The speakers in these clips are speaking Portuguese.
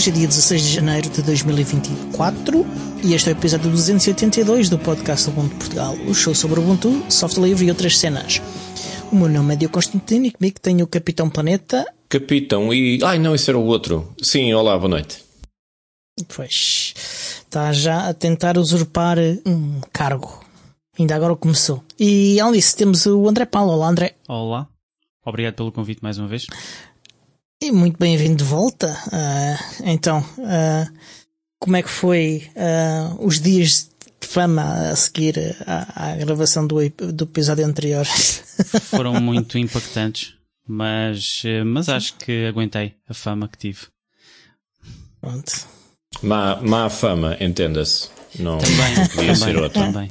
Hoje é dia 16 de janeiro de 2024 e este é o episódio 282 do podcast Ubuntu Portugal, o show sobre Ubuntu, software livre e outras cenas. O meu nome é Diogo Constantino e comigo tenho o Capitão Planeta. Capitão e. Ai não, esse era o outro. Sim, olá, boa noite. Pois, está já a tentar usurpar um cargo. Ainda agora começou. E além disso, temos o André Paulo. Olá, André. Olá. Obrigado pelo convite mais uma vez. E muito bem-vindo de volta. Uh, então, uh, como é que foi uh, os dias de fama a seguir à, à gravação do, do, episódio anterior? Foram muito impactantes, mas, mas acho que aguentei a fama que tive. Pronto. Má, má fama, entenda-se. Não também, podia também, ser outra. Também.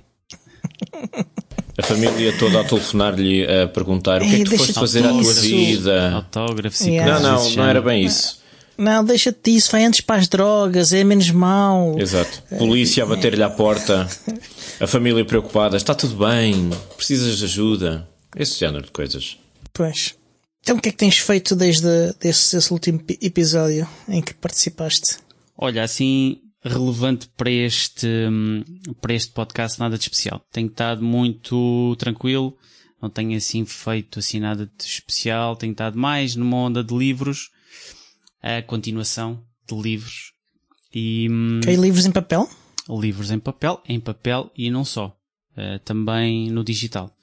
A família toda a telefonar-lhe a perguntar o que é que tu foste fazer à tua isso. vida. Autógrafos Yeah. e Não, coisas não, desse não era bem isso. Não, deixa-te disso, vai antes para as drogas, é menos mau. Exato. Polícia a bater-lhe à porta, a família preocupada, está tudo bem, precisas de ajuda. Esse género de coisas. Pois. Então o que é que tens feito desde esse, esse último pi- episódio em que participaste? Olha, assim, relevante para este, hum, para este podcast, nada de especial. Tenho estado muito tranquilo, não tenho assim feito assim nada de especial, tenho estado mais numa onda de livros, a continuação de livros e hum, Ok, livros em papel? livros em papel, em papel e não só, eh, também no digital.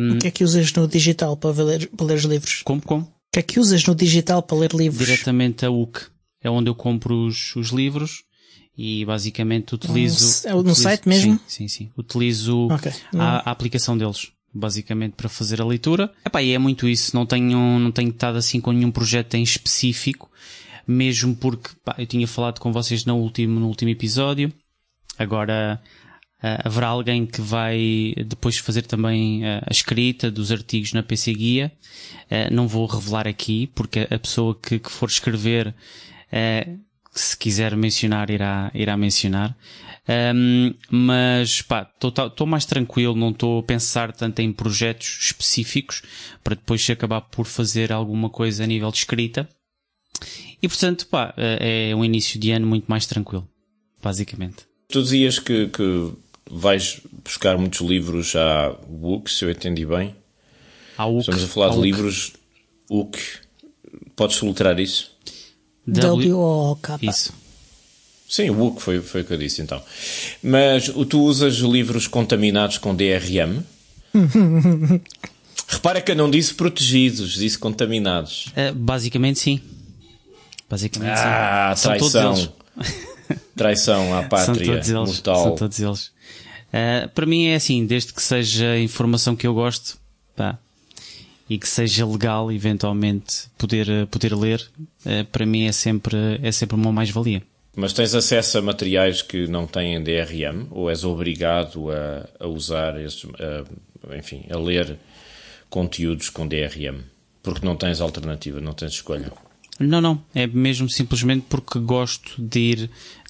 Hum, O que é que usas no digital para ler, para ler os livros? como, como? O que é que usas no digital para ler livros? Diretamente a UC. É onde eu compro os, os livros e basicamente utilizo. É no utilizo- site mesmo? Sim, sim, sim. Utilizo Ok. a, a aplicação deles, basicamente para fazer a leitura. Epá, e é muito isso. Não tenho, não tenho estado assim com nenhum projeto em específico, mesmo porque pá, eu tinha falado com vocês no último, no último episódio. Agora ah, haverá alguém que vai depois fazer também ah, a escrita dos artigos na PC Guia. Ah, não vou revelar aqui, porque a pessoa que, que for escrever, ah, se quiser mencionar, irá, irá mencionar. Ahm, mas pá, estou mais tranquilo, não estou a pensar tanto em projetos específicos para depois se acabar por fazer alguma coisa a nível de escrita. E portanto, pá, é um início de ano muito mais tranquilo, basicamente. Tu dizias que, que vais buscar muitos livros à UC, se eu entendi bem. Há o Estamos a falar de livros UC. Podes soltar isso? W-O-K. Isso. Sim, o UC foi, foi o que eu disse então. Mas o- tu usas livros contaminados com DRM? Repara que eu não disse protegidos, disse contaminados. Uh, basicamente sim. Basicamente Ah, sim. São todos traição. eles. Traição à São pátria todos eles. mortal. São todos eles. Uh, para mim é assim, desde que seja informação que eu gosto, pá, e que seja legal, eventualmente, poder, uh, poder ler, uh, para mim é sempre, é sempre uma mais-valia. Mas tens acesso a materiais que não têm DRM? Ou és obrigado a, a usar, esses, a- enfim, a ler conteúdos com DRM? Porque não tens alternativa, não tens escolha. Não, não. É mesmo simplesmente porque gosto de ir,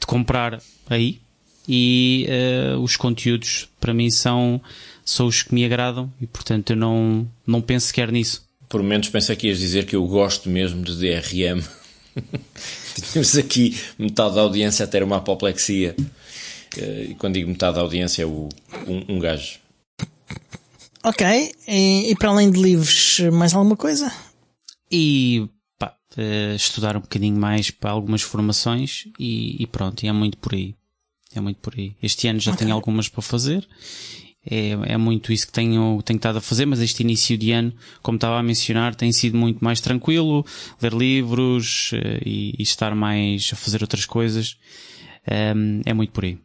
de comprar aí e uh, os conteúdos para mim são, são os que me agradam e portanto eu não, não penso sequer nisso. Por momentos pensei que ias dizer que eu gosto mesmo de DRM. Tínhamos aqui metade da audiência a ter uma apoplexia. Eh, E quando digo metade da audiência é o, um, um gajo. Ok, e, e para além de livros, mais alguma coisa? E pá, uh, estudar um bocadinho mais para algumas formações e, e pronto, e é muito por aí. É muito por aí. Este ano já tenho algumas para fazer. É, é muito isso que tenho, tenho estado a fazer, mas este início de ano, como estava a mencionar, tem sido muito mais tranquilo, ler livros eh, e, e estar mais a fazer outras coisas. Ehm, é muito por aí.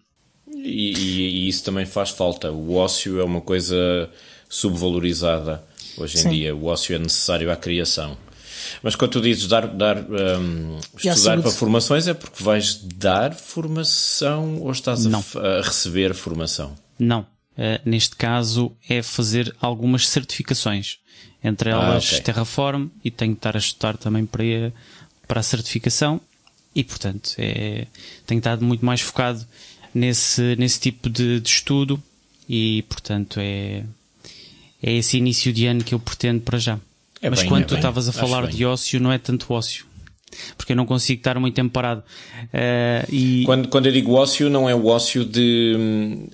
E, e- e isso também faz falta. O ócio é uma coisa subvalorizada hoje em Sim. dia. O ócio é necessário à criação. Mas quando tu dizes dar, dar à estudar para formações é porque vais dar formação ou estás a, a receber formação? Não. Eh, neste caso é fazer algumas certificações. Entre Ah, elas ok. Terraform e tenho que estar a estudar também para, para a certificação e portanto é, tenho estado muito mais focado nesse, nesse tipo de, de estudo e portanto é, é esse início de ano que eu pretendo para já. É Mas bem, quando é tu estavas a falar de ócio, não é tanto ócio. porque eu não consigo estar muito tempo parado. Uh, e... quando, quando eu digo ócio, não é o ócio de,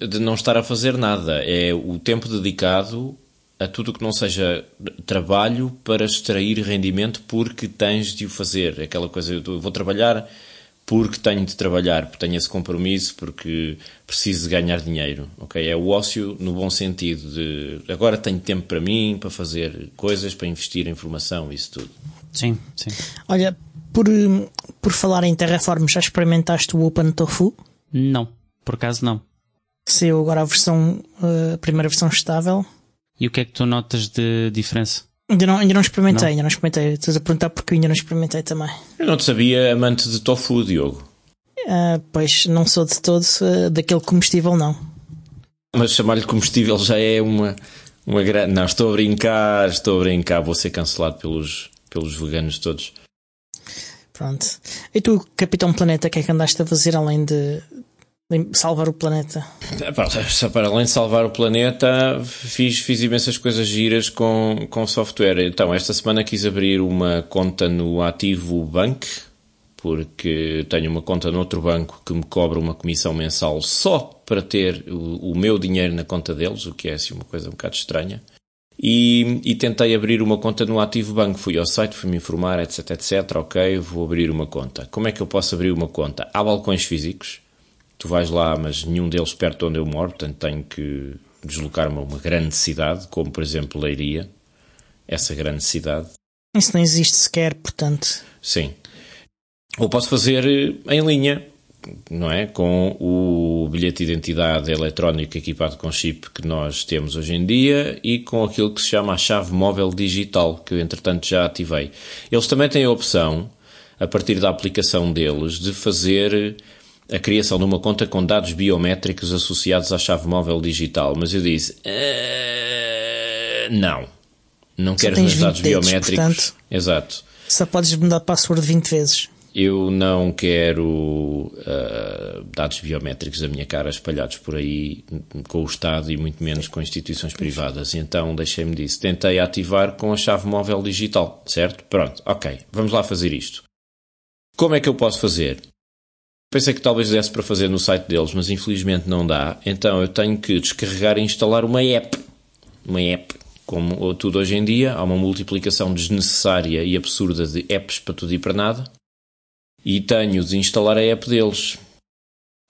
de não estar a fazer nada, é o tempo dedicado a tudo que não seja trabalho para extrair rendimento porque tens de o fazer. Aquela coisa, eu vou trabalhar porque tenho de trabalhar, porque tenho esse compromisso, porque preciso de ganhar dinheiro. ok? É o ócio no bom sentido de agora tenho tempo para mim, para fazer coisas, para investir em formação, isso tudo. Sim, sim. Olha, por, por falar em Terraform, já experimentaste o OpenTofu? Não, por acaso não. Saiu agora a versão, a primeira versão estável. E o que é que tu notas de diferença? Ainda não, ainda não experimentei, não. ainda não experimentei. Estás a perguntar porque eu ainda não experimentei também. Eu não te sabia amante de tofu, Diogo. Uh, pois não sou de todo uh, daquele comestível, não. Mas chamar-lhe comestível já é uma, uma grande. Não, estou a brincar, estou a brincar, vou ser cancelado pelos, pelos veganos todos. Pronto. E tu, Capitão Planeta, o que é que andaste a fazer além de, salvar o planeta. Para além de salvar o planeta, fiz, fiz imensas coisas giras com, com software. Então, esta semana quis abrir uma conta no Ativo Bank, porque tenho uma conta noutro banco que me cobra uma comissão mensal só para ter o, o meu dinheiro na conta deles, o que é assim uma coisa um bocado estranha. E, e, tentei abrir uma conta no Ativo Banco. Fui ao site, fui-me informar, etc, etc. Ok, vou abrir uma conta. Como é que eu posso abrir uma conta? Há balcões físicos tu vais lá, mas nenhum deles perto de onde eu moro, portanto tenho que deslocar-me a uma grande cidade, como por exemplo Leiria, essa grande cidade. Isso não existe sequer, portanto. Sim. Ou posso fazer eh, em linha, não é? Com o bilhete de identidade eletrónico equipado com chip que nós temos hoje em dia e com aquilo que se chama a chave móvel digital, que eu entretanto já ativei. Eles também têm a opção, a partir da aplicação deles, de fazer a criação de uma conta com dados biométricos associados à chave móvel digital, mas eu disse: uh, não, não quero os meus dados dedos, biométricos. Portanto, Exato. Só podes mudar password 20 vezes. Eu não quero uh, dados biométricos da minha cara espalhados por aí com o Estado e muito menos com instituições privadas. Então deixei-me disso. Tentei ativar com a chave móvel digital, certo? Pronto, ok, vamos lá fazer isto. Como é que eu posso fazer? Pensei que talvez desse para fazer no site deles, mas infelizmente não dá. Então eu tenho que descarregar e instalar uma app. Uma app. Como tudo hoje em dia, há uma multiplicação desnecessária e absurda de apps para tudo e para nada. E tenho de instalar a app deles.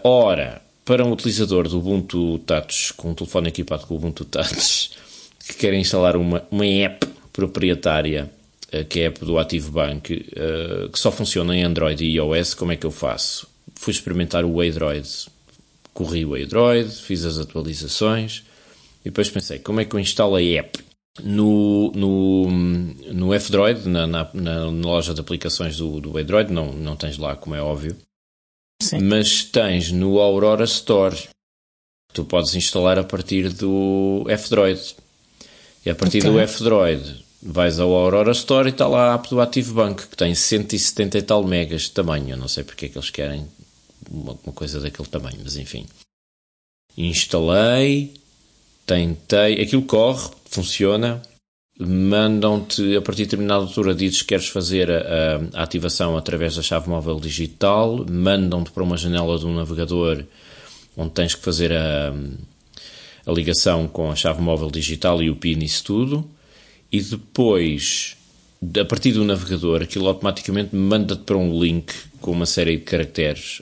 Ora, para um utilizador do Ubuntu Touch, com um telefone equipado com o Ubuntu Touch, que quer instalar uma, uma app proprietária, eh, que é a app do Active Bank, eh, que só funciona em Android e iOS, como é que eu faço? Fui experimentar o Android. Corri o Android, fiz as atualizações e depois pensei, como é que eu instalo a app? No, no, no F-Droid, na, na, na, loja de aplicações do, do Android, não, não tens lá, como é óbvio, Sim. mas tens no Aurora Store. Tu podes instalar a partir do F-Droid. E a partir okay. do F-Droid vais ao Aurora Store e está lá a app do Active Bank, que tem 170 e tal megas de tamanho. Eu não sei porque é que eles querem uma, coisa daquele tamanho, mas enfim. Instalei, tentei, aquilo corre, funciona, mandam-te, a partir de determinada altura, dizes que queres fazer a, a, ativação através da chave móvel digital, mandam-te para uma janela do navegador onde tens que fazer a, a ligação com a chave móvel digital e o PIN isso tudo, e depois, a partir do navegador, aquilo automaticamente manda-te para um link com uma série de caracteres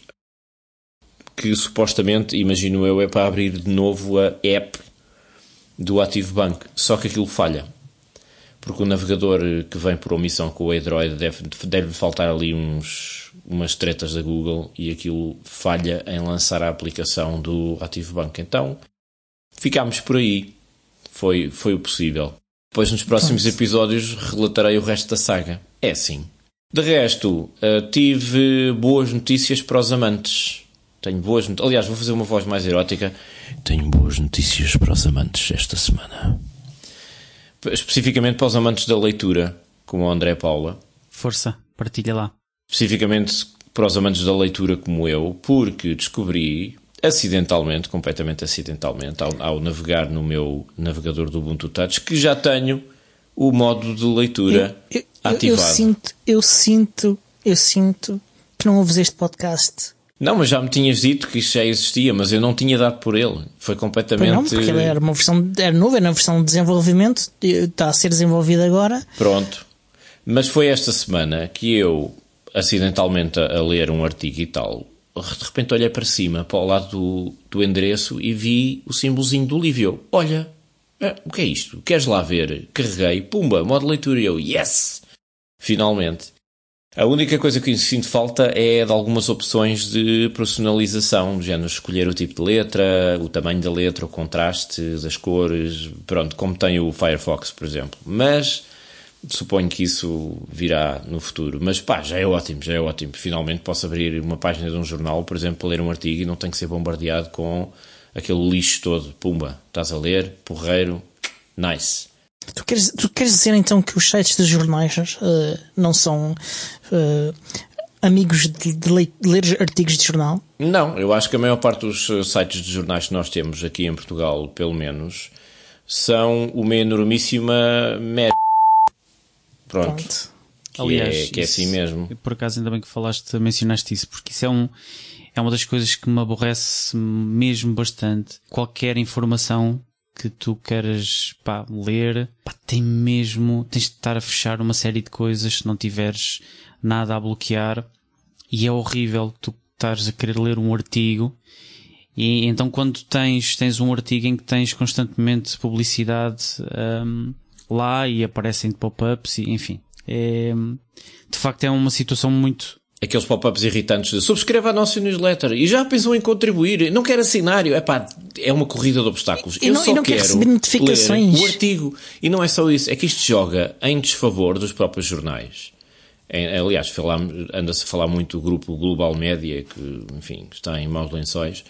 que supostamente, imagino eu, é para abrir de novo a app do Active Bank. Só que aquilo falha. Porque o navegador que vem por omissão com o Android deve, deve faltar ali uns, umas tretas da Google e aquilo falha em lançar a aplicação do Active Bank. Então, ficámos por aí. Foi, foi o possível. Depois, nos próximos episódios, relatarei o resto da saga. É assim. De resto, eh, tive boas notícias para os amantes tenho boas notícias. Aliás, vou fazer uma voz mais erótica. Tenho boas notícias para os amantes esta semana. Especificamente para os amantes da leitura, como o André Paula. Força, partilha lá. Especificamente para os amantes da leitura como eu, porque descobri acidentalmente, completamente acidentalmente, ao, ao navegar no meu navegador do Ubuntu Touch, que já tenho o modo de leitura eu, eu, ativado. Eu sinto, eu sinto eu sinto que não ouves este podcast. Não, mas já me tinhas dito que isto já existia, mas eu não tinha dado por ele. Foi completamente. Pois não, porque ele era uma versão, era novo, era uma versão de desenvolvimento, está a ser desenvolvido agora. Pronto. Mas foi esta semana que eu, acidentalmente a ler um artigo e tal, de repente olhei para cima, para o lado do, do endereço e vi o símbolozinho do Livio. Olha, é, o que é isto? Queres lá ver? Carreguei, pumba, modo leitura e eu, yes! Finalmente. A única coisa que sinto falta é de algumas opções de personalização, do género escolher o tipo de letra, o tamanho da letra, o contraste das cores, pronto, como tem o Firefox, por exemplo. Mas suponho que isso virá no futuro. Mas pá, já é ótimo, já é ótimo. Finalmente posso abrir uma página de um jornal, por exemplo, para ler um artigo e não tenho que ser bombardeado com aquele lixo todo. Pumba, estás a ler, porreiro, nice. Tu queres, tu queres dizer então que os sites dos jornais uh, não são uh, amigos de, de, ler, de, ler artigos de jornal? Não, eu acho que a maior parte dos eh, sites de jornais que nós temos aqui em Portugal, pelo menos, são uma enormíssima merda. Pronto. Pronto. Que, Aliás, é, que é assim mesmo. Por acaso ainda bem que falaste, mencionaste isso, porque isso é um, é uma das coisas que me aborrece mesmo bastante. Qualquer informação que tu queres pá, ler, pá, tem mesmo, tens de estar a fechar uma série de coisas se não tiveres nada a bloquear. E é horrível tu estares a querer ler um artigo e então quando tens, tens um artigo em que tens constantemente publicidade um, lá e aparecem pop-ups e enfim. É, de facto é uma situação muito, aqueles pop-ups irritantes de subscreva a nossa newsletter e já pensou em contribuir, não quer assinar, Epá, é uma corrida de obstáculos. E Eu não, só não quero notificações. ler o artigo. E não é só isso, é que isto joga em desfavor dos próprios jornais. É, aliás, anda-se a falar muito do grupo Global Média, que, enfim, está em maus lençóis,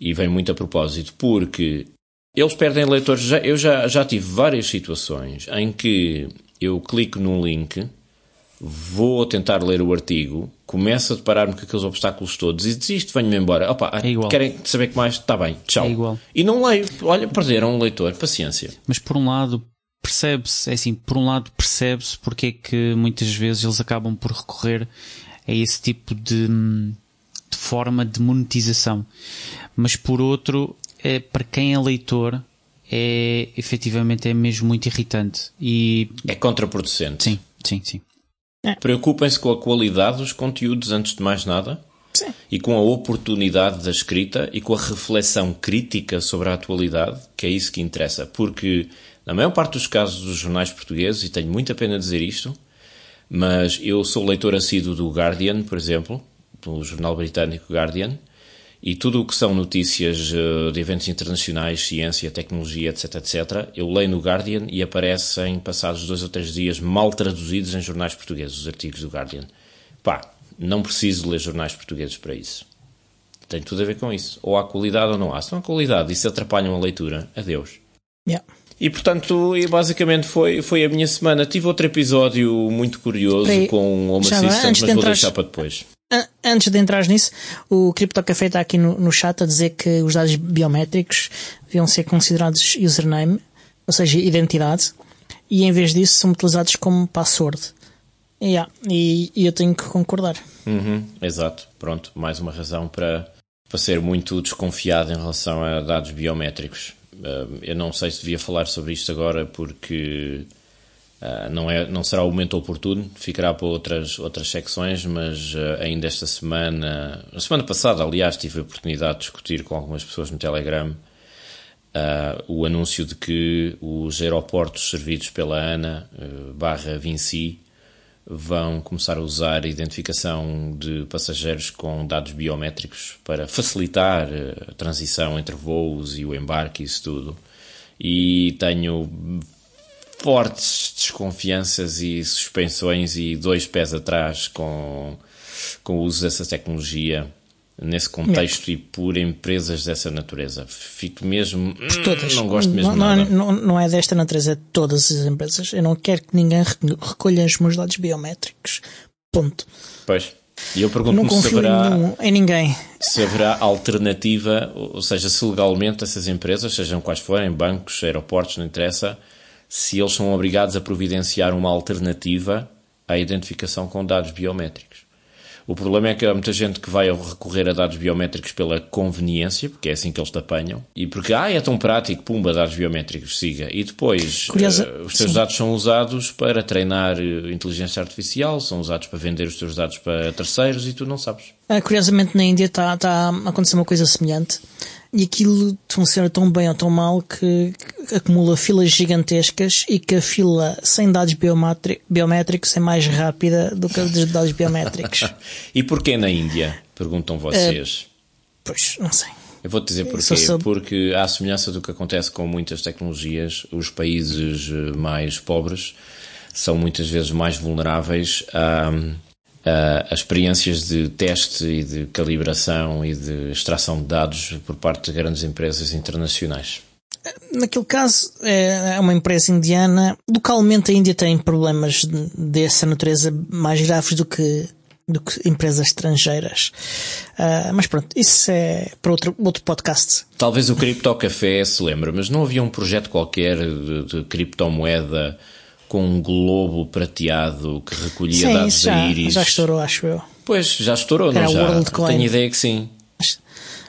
e vem muito a propósito, porque eles perdem leitores. Eu já, já tive várias situações em que eu clico num link vou tentar ler o artigo, começo a deparar-me com aqueles obstáculos todos e desisto, venho-me embora. Opa, é querem saber que mais? Está bem, tchau. É igual. E não leio. Olha, perderam um leitor, paciência. Mas por um lado, percebe-se, é assim, por um lado percebe-se porque é que muitas vezes eles acabam por recorrer a esse tipo de, de forma de monetização. Mas por outro, é, para quem é leitor, é efetivamente é mesmo muito irritante e é contraproducente. Sim, sim, sim. É. Preocupem-se com a qualidade dos conteúdos antes de mais nada. Sim. E com a oportunidade da escrita e com a reflexão crítica sobre a atualidade, que é isso que interessa. Porque, na maior parte dos casos dos jornais portugueses, e tenho muita pena dizer isto, mas eu sou leitor assíduo do Guardian, por exemplo, do jornal britânico Guardian, e tudo o que são notícias eh, de eventos internacionais, ciência, tecnologia, etc, etc, eu leio no Guardian e aparecem, passados dois ou três dias, mal traduzidos em jornais portugueses, os artigos do Guardian. Pá, não preciso ler jornais portugueses para isso. Tem tudo a ver com isso. Ou há qualidade ou não há. Se não há qualidade e se atrapalham a leitura, adeus. Yeah. E portanto, basicamente foi, foi a minha semana. Tive outro episódio muito curioso com o Home Assistant, mas vou deixar para depois antes de entrar nisso, o Crypto Café está aqui no, no chat a dizer que os dados biométricos deviam ser considerados username, ou seja, identidade, e em vez disso são utilizados como password. Yeah, e, e eu tenho que concordar. Uhum, exato, pronto, mais uma razão para, para ser muito desconfiado em relação a dados biométricos. Uh, eu não sei se devia falar sobre isto agora porque Uh, não, é, não será o momento oportuno, ficará para outras, outras secções, mas uh, ainda esta semana, a semana passada, aliás, tive a oportunidade de discutir com algumas pessoas no Telegram uh, o anúncio de que os aeroportos servidos pela ANA barra Vinci vão começar a usar a identificação de passageiros com dados biométricos para facilitar a transição entre voos e o embarque e isso tudo. E tenho fortes desconfianças e suspensões e dois pés atrás com, com o uso dessa tecnologia nesse contexto não. e por empresas dessa natureza. Fico mesmo. Por todas. Não gosto mesmo não, nada. Não, não é desta natureza, é de todas as empresas. Eu não quero que ninguém recolha os meus dados biométricos. Ponto. Pois. E eu pergunto-me se haverá, em, em ninguém. se haverá alternativa, ou seja, se legalmente essas empresas, sejam quais forem, bancos, aeroportos, não interessa, se eles são obrigados a providenciar uma alternativa à identificação com dados biométricos. O problema é que há muita gente que vai recorrer a dados biométricos pela conveniência, porque é assim que eles te apanham, e porque, ah, é tão prático, pumba, dados biométricos, siga. E depois, Curiosa, uh, os teus sim. dados são usados para treinar uh, inteligência artificial, são usados para vender os teus dados para terceiros e tu não sabes. Ah, curiosamente, na Índia está tá a acontecer uma coisa semelhante. E aquilo funciona tão bem ou tão mal que, que acumula filas gigantescas e que a fila sem dados biométricos é mais rápida do que a dos dados biométricos. E porquê na Índia? Perguntam vocês. pois, não sei. Eu vou-te dizer porquê. Soube- Porque, à semelhança do que acontece com muitas tecnologias, os países eh, mais pobres são muitas vezes mais vulneráveis a, a, a experiências de teste e de calibração e de extração de dados por parte de grandes empresas internacionais. Naquele caso, é é uma empresa indiana. Localmente, a Índia tem problemas de- dessa natureza mais graves do que, do que empresas estrangeiras. Ah, mas pronto, isso é para outro, outro podcast. Talvez o Criptocafé se lembre, mas não havia um projeto qualquer de, de criptomoeda com um globo prateado que recolhia Sim, dados isso da já, íris? já estourou, acho eu. Pois, já estourou, Era não o já? WorldCoin. Tenho ideia que sim.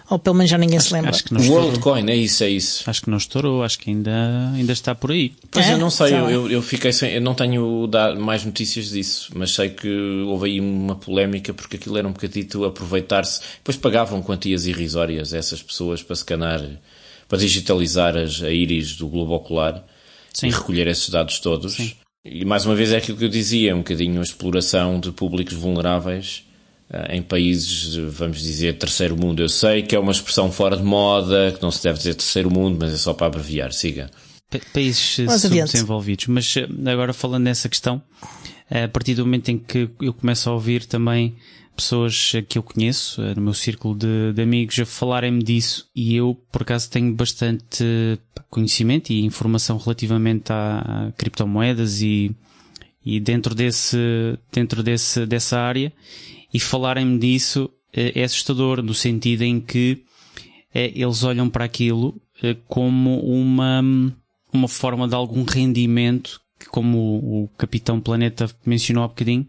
Ou pelo menos já ninguém se lembra. Acho que não estourou. WorldCoin, é isso, é isso. Acho que não estourou, acho que ainda, ainda está por aí. Pois É? eu não sei, Tá eu, eu, eu fiquei sem, eu não tenho mais notícias disso, mas sei que houve aí uma polémica porque aquilo era um bocadito aproveitar-se. Depois pagavam quantias irrisórias a essas pessoas para scanar, para digitalizar as, a íris do globo ocular Sim. e recolher esses dados todos. E mais uma vez é aquilo que eu dizia, um bocadinho a exploração de públicos vulneráveis eh, em países, vamos dizer, terceiro mundo. Eu sei que é uma expressão fora de moda, que não se deve dizer terceiro mundo, mas é só para abreviar. Siga. Pa- países eh, subdesenvolvidos. Mas eh, agora falando nessa questão, a partir do momento em que eu começo a ouvir também pessoas que eu conheço, eh, no meu círculo de, de amigos, a falarem-me disso, e eu, por acaso, tenho bastante conhecimento e informação relativamente a, criptomoedas e, e dentro desse, dentro desse, dessa área, e falarem-me disso eh, é assustador, no sentido em que eh, eles olham para aquilo como uma, uma forma de algum rendimento como o, o Capitão Planeta mencionou há bocadinho,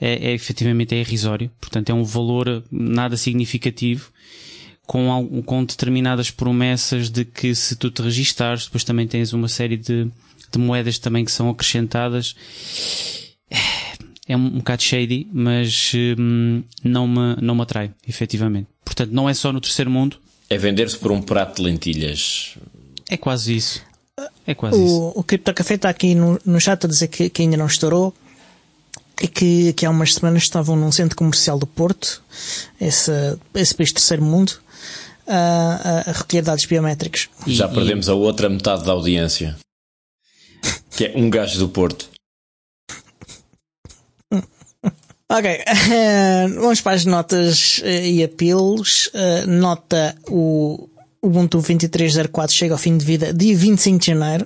é, é efetivamente é irrisório. Portanto, é um valor nada significativo com, com determinadas promessas de que se tu te registares, depois também tens uma série de, de moedas também que são acrescentadas. É um, um bocado shady, mas hum, não, me, não me atrai, efetivamente. Portanto, não é só no terceiro mundo, É vender-se por um prato de lentilhas. é quase isso. É quase isso. O, o Crypto Café está aqui no, no chat a dizer que, que ainda não estourou e que, que há umas semanas estavam num centro comercial do Porto, esse, esse país terceiro mundo, a, a- a recolher dados biométricos. E- Já e- perdemos a outra metade da audiência. Que é um gajo do Porto. Ok, vamos para as notas eh, e apelos. Eh, nota o Ubuntu 2304 chega ao fim de vida dia 25 de janeiro.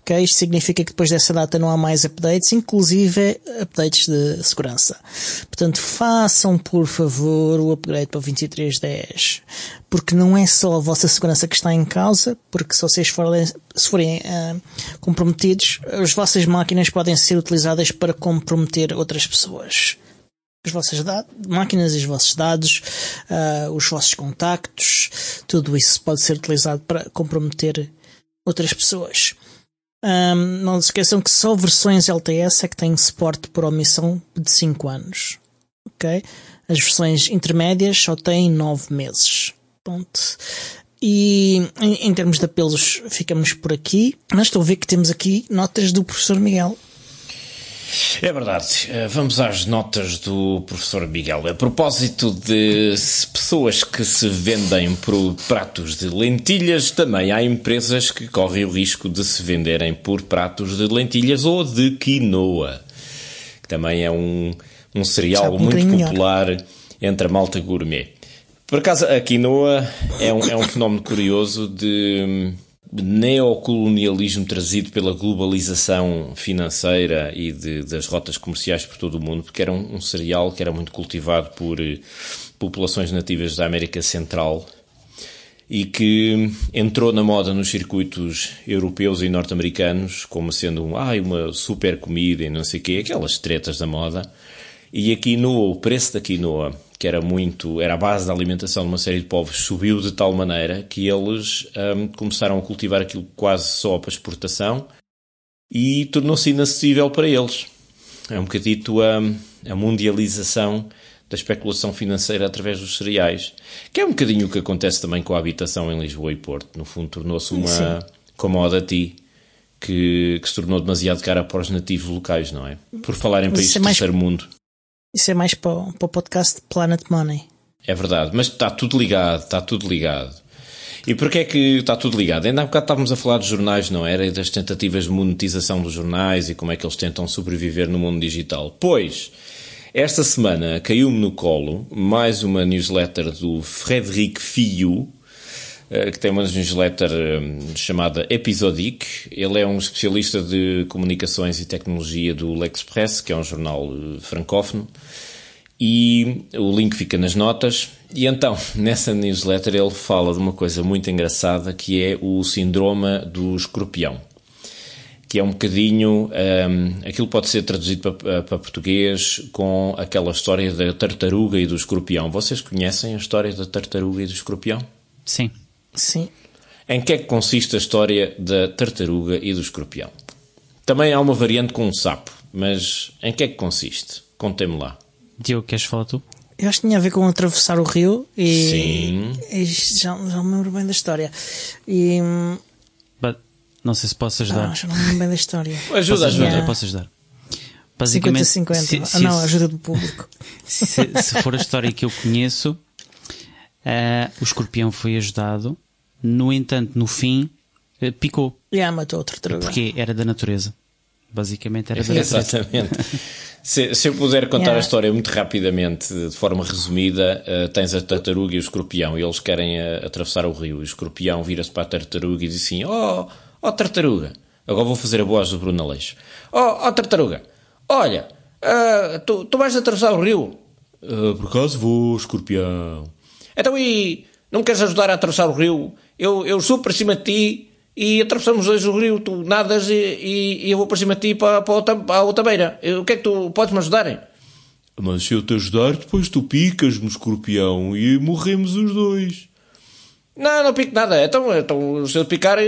Ok, isto significa que depois dessa data não há mais updates, inclusive updates de segurança. Portanto, façam por favor o upgrade para o 2310, porque não é só a vossa segurança que está em causa, porque se vocês forem, se forem ah, comprometidos, as vossas máquinas podem ser utilizadas para comprometer outras pessoas as vossas máquinas e os vossos dados, ah, os vossos contactos, tudo isso pode ser utilizado para comprometer outras pessoas. Ahm, não se esqueçam que só versões LTS é que têm suporte por omissão de 5 anos. Ok? As versões intermédias só têm 9 meses. Pronto. E em, em termos de apelos, ficamos por aqui. Mas estou a ver que temos aqui notas do professor Miguel. É verdade. Eh, Vamos às notas do professor Miguel. A propósito de pessoas que se vendem por pratos de lentilhas, também há empresas que correm o risco de se venderem por pratos de lentilhas ou de quinoa, que também é um, um cereal um muito melhor. popular entre a malta gourmet. Por acaso, a quinoa é um, é um fenómeno curioso de neocolonialismo trazido pela globalização financeira e de- das rotas comerciais por todo o mundo, porque era um, um cereal que era muito cultivado por eh, populações nativas da América Central e que entrou na moda nos circuitos europeus e norte-americanos como sendo um, ai, uma super comida e não sei o quê, aquelas tretas da moda. E a quinoa, o preço da quinoa, que era muito, era a base da alimentação de uma série de povos, subiu de tal maneira que eles um, começaram a cultivar aquilo quase só para exportação e tornou-se inacessível para eles. É um bocadito a, a mundialização da especulação financeira através dos cereais, que é um bocadinho o que acontece também com a habitação em Lisboa e Porto. No fundo, tornou-se uma Sim. commodity que, que, se tornou demasiado cara para os nativos locais, não é? Por falar em países é mais, do terceiro mundo. Isso é mais para, para o podcast Planet Money. É verdade, mas está tudo ligado, está tudo ligado. E porquê é que está tudo ligado? Ainda há bocado estávamos a falar dos jornais, não era? E das tentativas de monetização dos jornais e como é que eles tentam sobreviver no mundo digital. Pois, esta semana caiu-me no colo mais uma newsletter do Frederic eh, que tem uma newsletter eh, chamada Episodic. Ele é um especialista de comunicações e tecnologia do L'Express, que é um jornal eh, francófono. E o link fica nas notas. E então, nessa newsletter, ele fala de uma coisa muito engraçada que é o síndrome do escorpião que é um bocadinho. Um, aquilo pode ser traduzido para, para, português com aquela história da tartaruga e do escorpião. Vocês conhecem a história da tartaruga e do escorpião? Sim. Sim. Em que é que consiste a história da tartaruga e do escorpião? Também há uma variante com um sapo, mas em que é que consiste? Contem-me lá. Diogo, queres falar tu? Eu acho que tinha a ver com atravessar o rio e. Sim. E já, já me lembro bem da história. E hum, não sei se posso ajudar. Não, já não me lembro bem da história. Ajuda, posso ajuda. Posso ajudar. Basicamente, 50-50. Ah, se, não, ajuda do público. Se, se, for a história que eu conheço, uh, o escorpião foi ajudado. No entanto, no fim, uh, picou. E yeah, matou outro tartaruga. Porque era da natureza. Basicamente era da natureza. Exatamente. se, se, eu puder contar yeah. a história muito rapidamente, de forma resumida, uh, tens a tartaruga e o escorpião e eles querem uh, atravessar o rio. O escorpião vira-se para a tartaruga e diz assim: Oh, oh tartaruga, agora vou fazer a voz do Bruno Aleixo. Oh, oh tartaruga, olha, uh, tu, tu vais atravessar o rio? por acaso vou, escorpião. Então e não me queres ajudar a atravessar o rio? Eu, eu subo para cima de ti e atravessamos dois o rio, tu nadas e, e, e, eu vou para cima de ti para, para, a outra, para a outra beira. O que é que tu podes-me ajudar? Mas se eu te ajudar, depois tu picas-me, escorpião, e morremos os dois. Não, não pico nada. Então, então se eu te picar,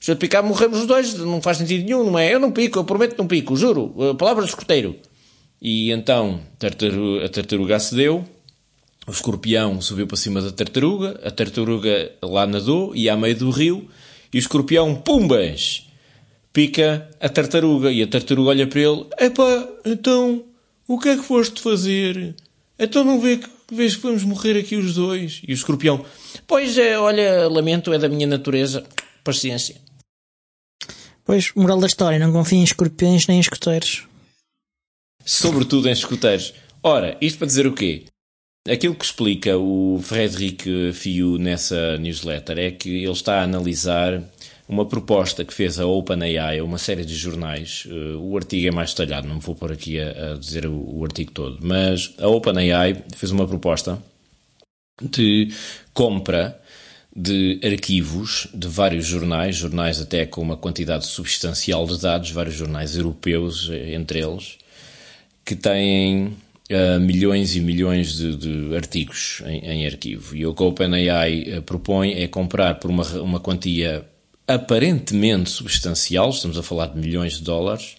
se eu te picar, morremos os dois. Não faz sentido nenhum, não é? Eu não pico, eu prometo que não pico, juro. Palavra de escoteiro. E então a tartaruga acedeu, o escorpião subiu para cima da tartaruga, a tartaruga lá nadou e à meio do rio e o escorpião, pumbas, pica a tartaruga. E a tartaruga olha para ele: Epá, então, o que é que foste fazer? Então não vê que, vês que vamos morrer aqui os dois? E o escorpião: Pois é, olha, lamento, é da minha natureza. Paciência. Pois, moral da história: não confiem em escorpiões nem em escuteiros. Sobretudo em escuteiros. Ora, isto para dizer o quê? Aquilo que explica o Frederic Fiu nessa newsletter é que ele está a analisar uma proposta que fez a OpenAI a uma série de jornais. Eh, o artigo é mais detalhado, não vou pôr aqui a, a dizer o, o, artigo todo, mas a OpenAI fez uma proposta de compra de arquivos de vários jornais, jornais até com uma quantidade substancial de dados, vários jornais europeus eh, entre eles, que têm uh, milhões e milhões de, de artigos em, em, arquivo. E o que a OpenAI uh, propõe é comprar por uma, uma quantia aparentemente substancial, estamos a falar de milhões de dólares,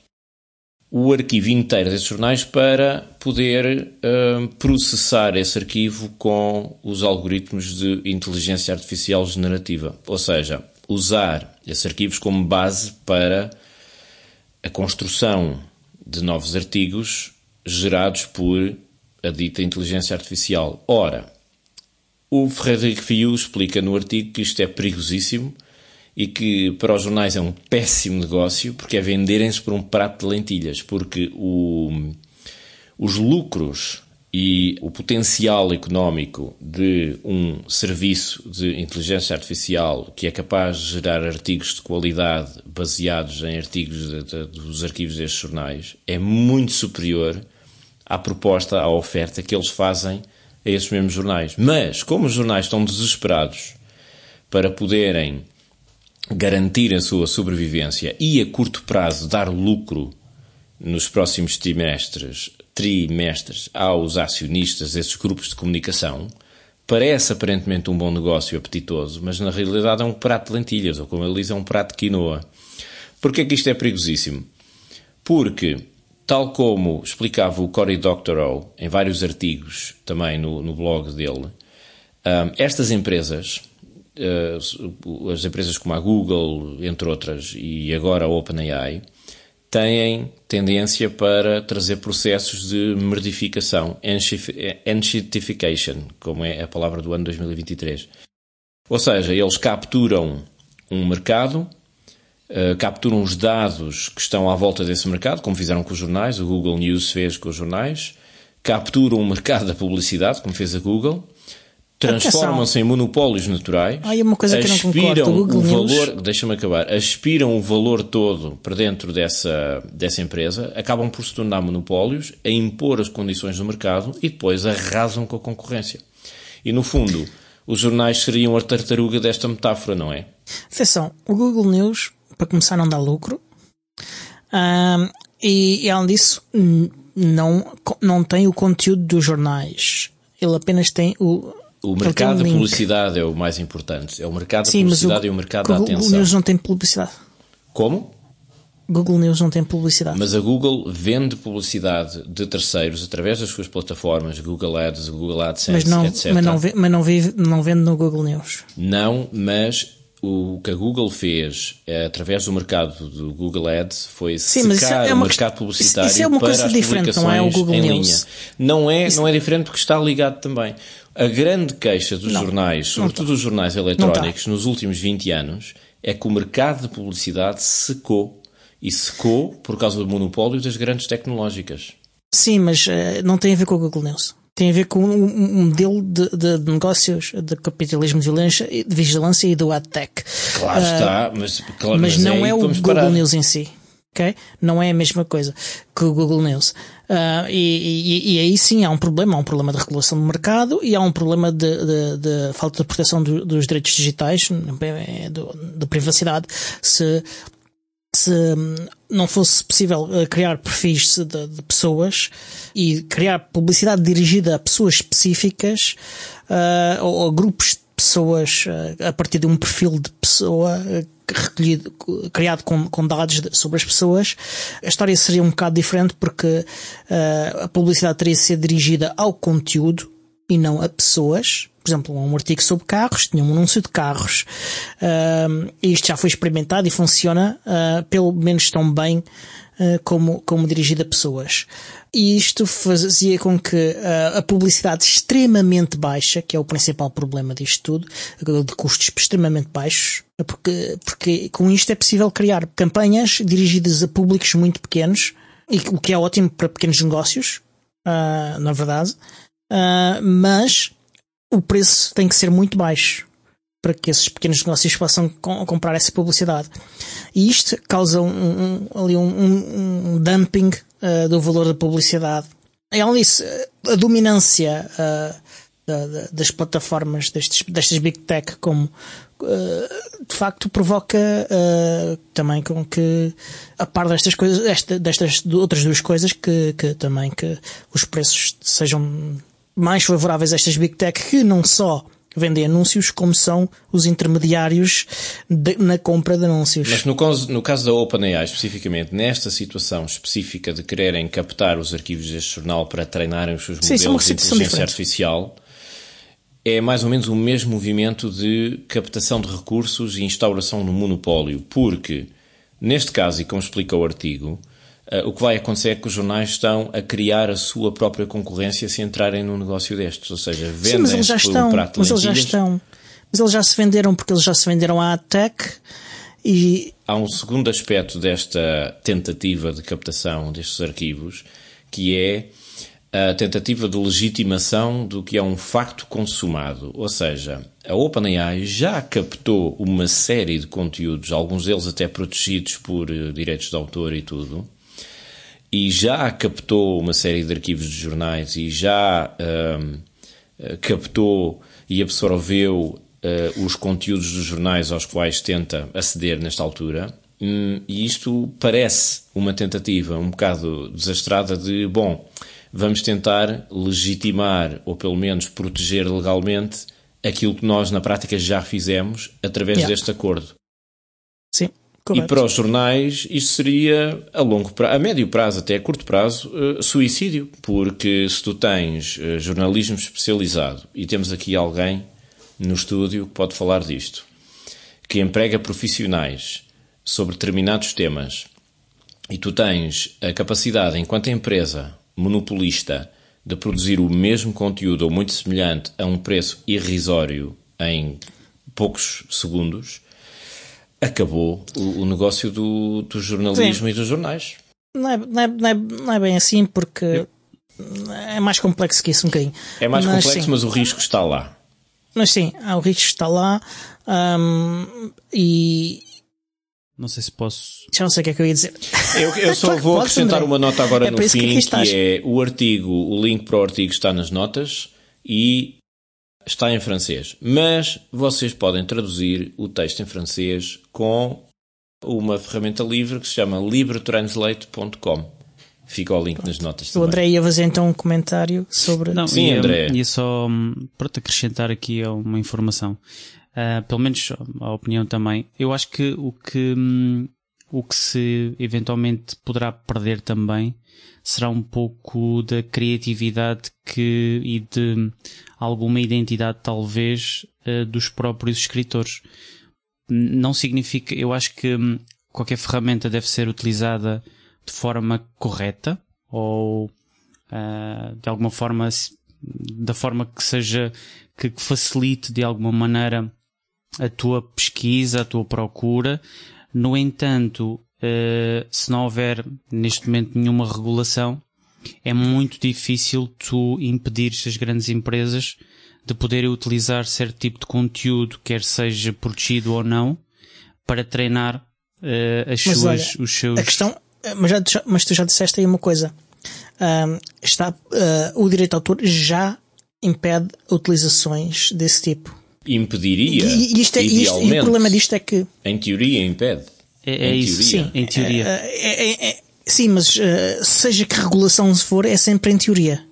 o arquivo inteiro desses jornais para poder uh, processar esse arquivo com os algoritmos de inteligência artificial generativa. Ou seja, usar esses arquivos como base para a construção de novos artigos gerados por a dita inteligência artificial. Ora, o Frederico Fiu explica no artigo que isto é perigosíssimo e que para os jornais é um péssimo negócio porque é venderem-se por um prato de lentilhas, porque o, os lucros e o potencial económico de um serviço de inteligência artificial que é capaz de gerar artigos de qualidade baseados em artigos de, de, dos arquivos destes jornais é muito superior à proposta, à oferta que eles fazem a esses mesmos jornais. Mas, como os jornais estão desesperados para poderem garantir a sua sobrevivência e a curto prazo dar lucro nos próximos trimestres, trimestres aos acionistas desses grupos de comunicação, parece aparentemente um bom negócio apetitoso, mas na realidade é um prato de lentilhas, ou como ele diz, é um prato de quinoa. Porquê é que isto é perigosíssimo? Porque, tal como explicava o Cory Doctorow em vários artigos, também no, no blog dele, um, estas empresas, uh, as empresas como a Google, entre outras, e agora a OpenAI, têm tendência para trazer processos de merdificação, enshitification, como é a palavra do ano 2023. Ou seja, eles capturam um mercado, uh, capturam os dados que estão à volta desse mercado, como fizeram com os jornais, o Google News fez com os jornais, capturam o mercado da publicidade, como fez a Google, transformam-se em monopólios naturais, ah, é uma coisa que aspiram não concordo. o valor, deixa-me acabar, aspiram o valor todo para dentro dessa, dessa empresa, acabam por se tornar monopólios, a impor as condições do mercado e depois arrasam com a concorrência. E no fundo, os jornais seriam a tartaruga desta metáfora, não é? Atenção, o Google News, para começar, não dá lucro. Um, e, e além disso, não, não tem o conteúdo dos jornais. Ele apenas tem o, o mercado da publicidade é o mais importante. É o mercado da publicidade o, e o mercado da atenção. Google News não tem publicidade. Como? Google News não tem publicidade. Mas a Google vende publicidade de terceiros através das suas plataformas, Google Ads, Google AdSense, mas não, etc. Mas não, mas não, vive, não vende no Google News. Não, mas o que a Google fez é, através do mercado do Google Ads foi Sim, secar é o mercado publicitário isso é uma para coisa as diferente, não é o Google em News. linha. Não é, isso... não é diferente porque está ligado também. A grande queixa dos não, jornais, sobretudo os jornais eletrónicos, nos últimos 20 anos, é que o mercado de publicidade secou. E secou por causa do monopólio das grandes tecnológicas. Sim, mas uh, não tem a ver com o Google News tem a ver com um, um modelo de, de, negócios de capitalismo de vigilância, de vigilância e do AdTech. Claro uh, está, mas, claro, mas, mas não é, é o Google parar. News em si. Okay? Não é a mesma coisa que o Google News. Uh, e, e, e, aí sim há um problema, há um problema de regulação do mercado e há um problema de, de, de falta de proteção do, dos direitos digitais, de privacidade, se se não fosse possível eh, criar perfis de, de pessoas e criar publicidade dirigida a pessoas específicas uh, ou a grupos de pessoas uh, a partir de um perfil de pessoa recolhido, criado com, com dados de, sobre as pessoas, a história seria um bocado diferente porque a publicidade teria de ser dirigida ao conteúdo e não a pessoas por exemplo, um artigo sobre carros, tinha um anúncio de carros. Uh, isto já foi experimentado e funciona uh, pelo menos tão bem uh, como, como dirigido a pessoas. E isto fazia com que a publicidade extremamente baixa, que é o principal problema disto tudo, de custos extremamente baixos, porque, porque com isto é possível criar campanhas dirigidas a públicos muito pequenos, e o que é ótimo para pequenos negócios, na verdade, mas o preço tem que ser muito baixo para que esses pequenos negócios possam comprar essa publicidade. E isto causa um, um ali um, um dumping uh, do valor da publicidade. E além disso, a dominância uh, da, da, das plataformas destes, destas big tech como de facto provoca também com que a par destas coisas, esta, destas outras duas coisas que, que também que os preços sejam mais favoráveis a estas big tech que não só vendem anúncios, como são os intermediários de, na compra de anúncios. Mas no caso, no caso da OpenAI, especificamente, nesta situação específica de quererem captar os arquivos deste jornal para treinarem os seus Sim, modelos de inteligência artificial, é mais ou menos o mesmo movimento de captação de recursos e instauração no monopólio, porque, neste caso, e como explica o artigo, o que vai acontecer é que os jornais estão a criar a sua própria concorrência se entrarem num negócio destes, ou seja, vendem mas eles estão, prato mas eles já estão, mas eles já se venderam porque eles já se venderam à ATEC e há um segundo aspecto desta tentativa de captação destes arquivos que é a tentativa de legitimação do que é um facto consumado, ou seja, a OpenAI já captou uma série de conteúdos, alguns deles até protegidos por eh, direitos de autor e tudo, e já captou uma série de arquivos de jornais e já um, captou e absorveu uh, os conteúdos dos jornais aos quais tenta aceder nesta altura. Hum, e isto parece uma tentativa um bocado desastrada de, bom, vamos tentar legitimar ou pelo menos proteger legalmente aquilo que nós na prática já fizemos através yeah. deste acordo. Sim. Correto. E para os jornais, isto seria a longo prazo, a médio prazo, até a curto prazo, uh, suicídio. Porque se tu tens uh, jornalismo especializado, e temos aqui alguém no estúdio que pode falar disto, que emprega profissionais sobre determinados temas, e tu tens a capacidade, enquanto empresa monopolista, de produzir o mesmo conteúdo ou muito semelhante a um preço irrisório em poucos segundos, acabou o, o negócio do, do jornalismo Sim. e dos jornais. Não é, não, é, não, é, não é bem assim, porque é mais complexo que isso um bocadinho. É mais mas, complexo, sim. mas o risco está lá. Mas sim, o risco está lá um, e. Não sei se posso. Já não sei o que é que eu ia dizer. Eu, eu só vou acrescentar uma nota agora é no fim, que, que é o artigo, o link para o artigo está nas notas e está em francês, mas vocês podem traduzir o texto em francês com uma ferramenta livre que se chama libretranslate.com. Fica o link Pronto. nas notas também. O André ia fazer então um comentário sobre... Não, Sim, ia, André. Ia só hum, pronto, acrescentar aqui uma informação. Uh, pelo menos a opinião também. Eu acho que o que, um, o que se eventualmente poderá perder também será um pouco da criatividade que, e de alguma identidade, talvez, uh, dos próprios escritores. Não significa, eu acho que hum, qualquer ferramenta deve ser utilizada de forma correta ou uh, de alguma forma, da forma que seja, que facilite de alguma maneira a tua pesquisa, a tua procura. No entanto, eh, se não houver neste momento nenhuma regulação, é muito difícil tu impedir as grandes empresas de poderem utilizar certo tipo de conteúdo, quer seja protegido ou não, para treinar uh, as mas suas, olha, os seus. A questão, mas, já, mas tu já disseste aí uma coisa. Um, está, uh, o direito de autor já impede utilizações desse tipo. Impediria. E, isto é, isto, e o problema disto é que. Em teoria impede. É, é isso, sim, em teoria. É, é, é, é sim, mas uh, seja que regulação se for, é sempre em teoria.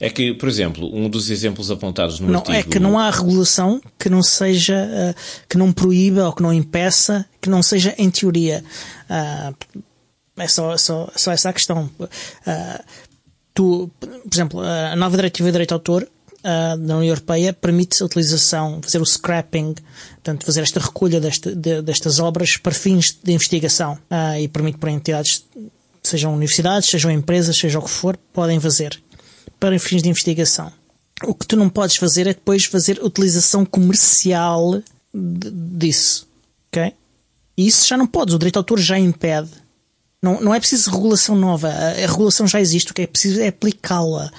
É que, por exemplo, um dos exemplos apontados no não, artigo... É que não há regulação que não seja, uh, que não proíba ou que não impeça, que não seja em teoria. Uh, é só, só, só essa a questão. Uh, tu, por exemplo, a nova diretiva de direito de autor uh, da União Europeia permite a utilização, fazer o scrapping, portanto, fazer esta recolha deste, de, destas obras para fins de investigação uh, e permite para entidades, sejam universidades, sejam empresas, seja o que for, podem fazer para fins de investigação. O que tu não podes fazer é depois fazer utilização comercial disso, ok? E isso já não podes, o direito de autor já impede. Não, não é preciso regulação nova, a, a regulação já existe, o que é preciso é aplicá-la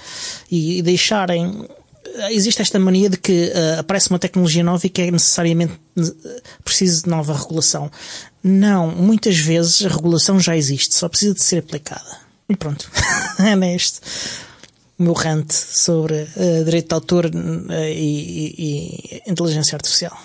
e, e deixarem existe esta mania de que uh, aparece uma tecnologia nova e que é necessariamente uh, preciso de nova regulação. Não, muitas vezes a regulação já existe, só precisa de ser aplicada. E pronto, é neste o meu rant sobre uh, direito de autor uh, e, e, e, inteligência artificial.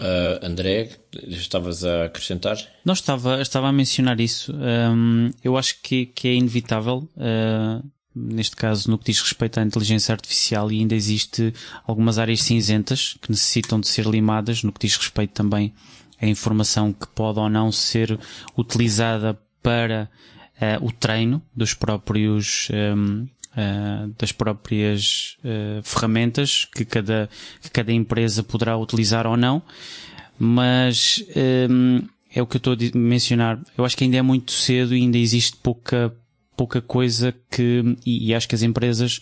Uh, André, estavas a acrescentar? Não, estava, estava a mencionar isso. Um, eu acho que, que é inevitável uh, neste caso no que diz respeito à inteligência artificial e ainda existe algumas áreas cinzentas que necessitam de ser limadas no que diz respeito também à informação que pode ou não ser utilizada para uh, o treino dos próprios um, uh, eh, das próprias uh, ferramentas que cada, que cada empresa poderá utilizar ou não, mas um, é o que eu estou a mencionar. Eu acho que ainda é muito cedo e ainda existe pouca pouca coisa que, e, e acho que as empresas,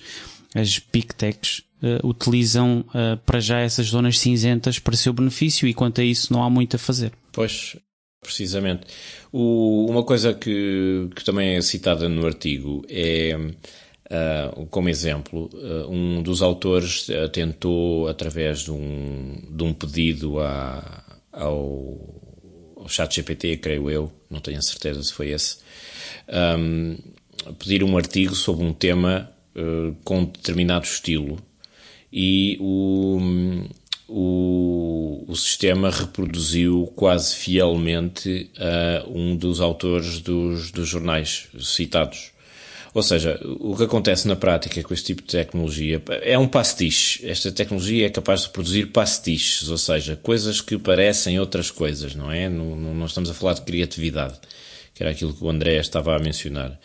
as big techs, uh, utilizam uh, para já essas zonas cinzentas para seu benefício e quanto a isso não há muito a fazer. Pois, precisamente. O, uma coisa que, que também é citada no artigo é, uh, como exemplo, um dos autores tentou, através de um, de um pedido a, ao, ao chat GPT, creio eu, não tenho a certeza se foi esse, um, pedir um artigo sobre um tema uh, com determinado estilo e o, o, o sistema reproduziu quase fielmente uh, um dos autores dos, dos jornais citados. Ou seja, o que acontece na prática com este tipo de tecnologia é um pastiche. Esta tecnologia é capaz de produzir pastiches, ou seja, coisas que parecem outras coisas, não é? Não, não estamos a falar de criatividade, que era aquilo que o André estava a mencionar.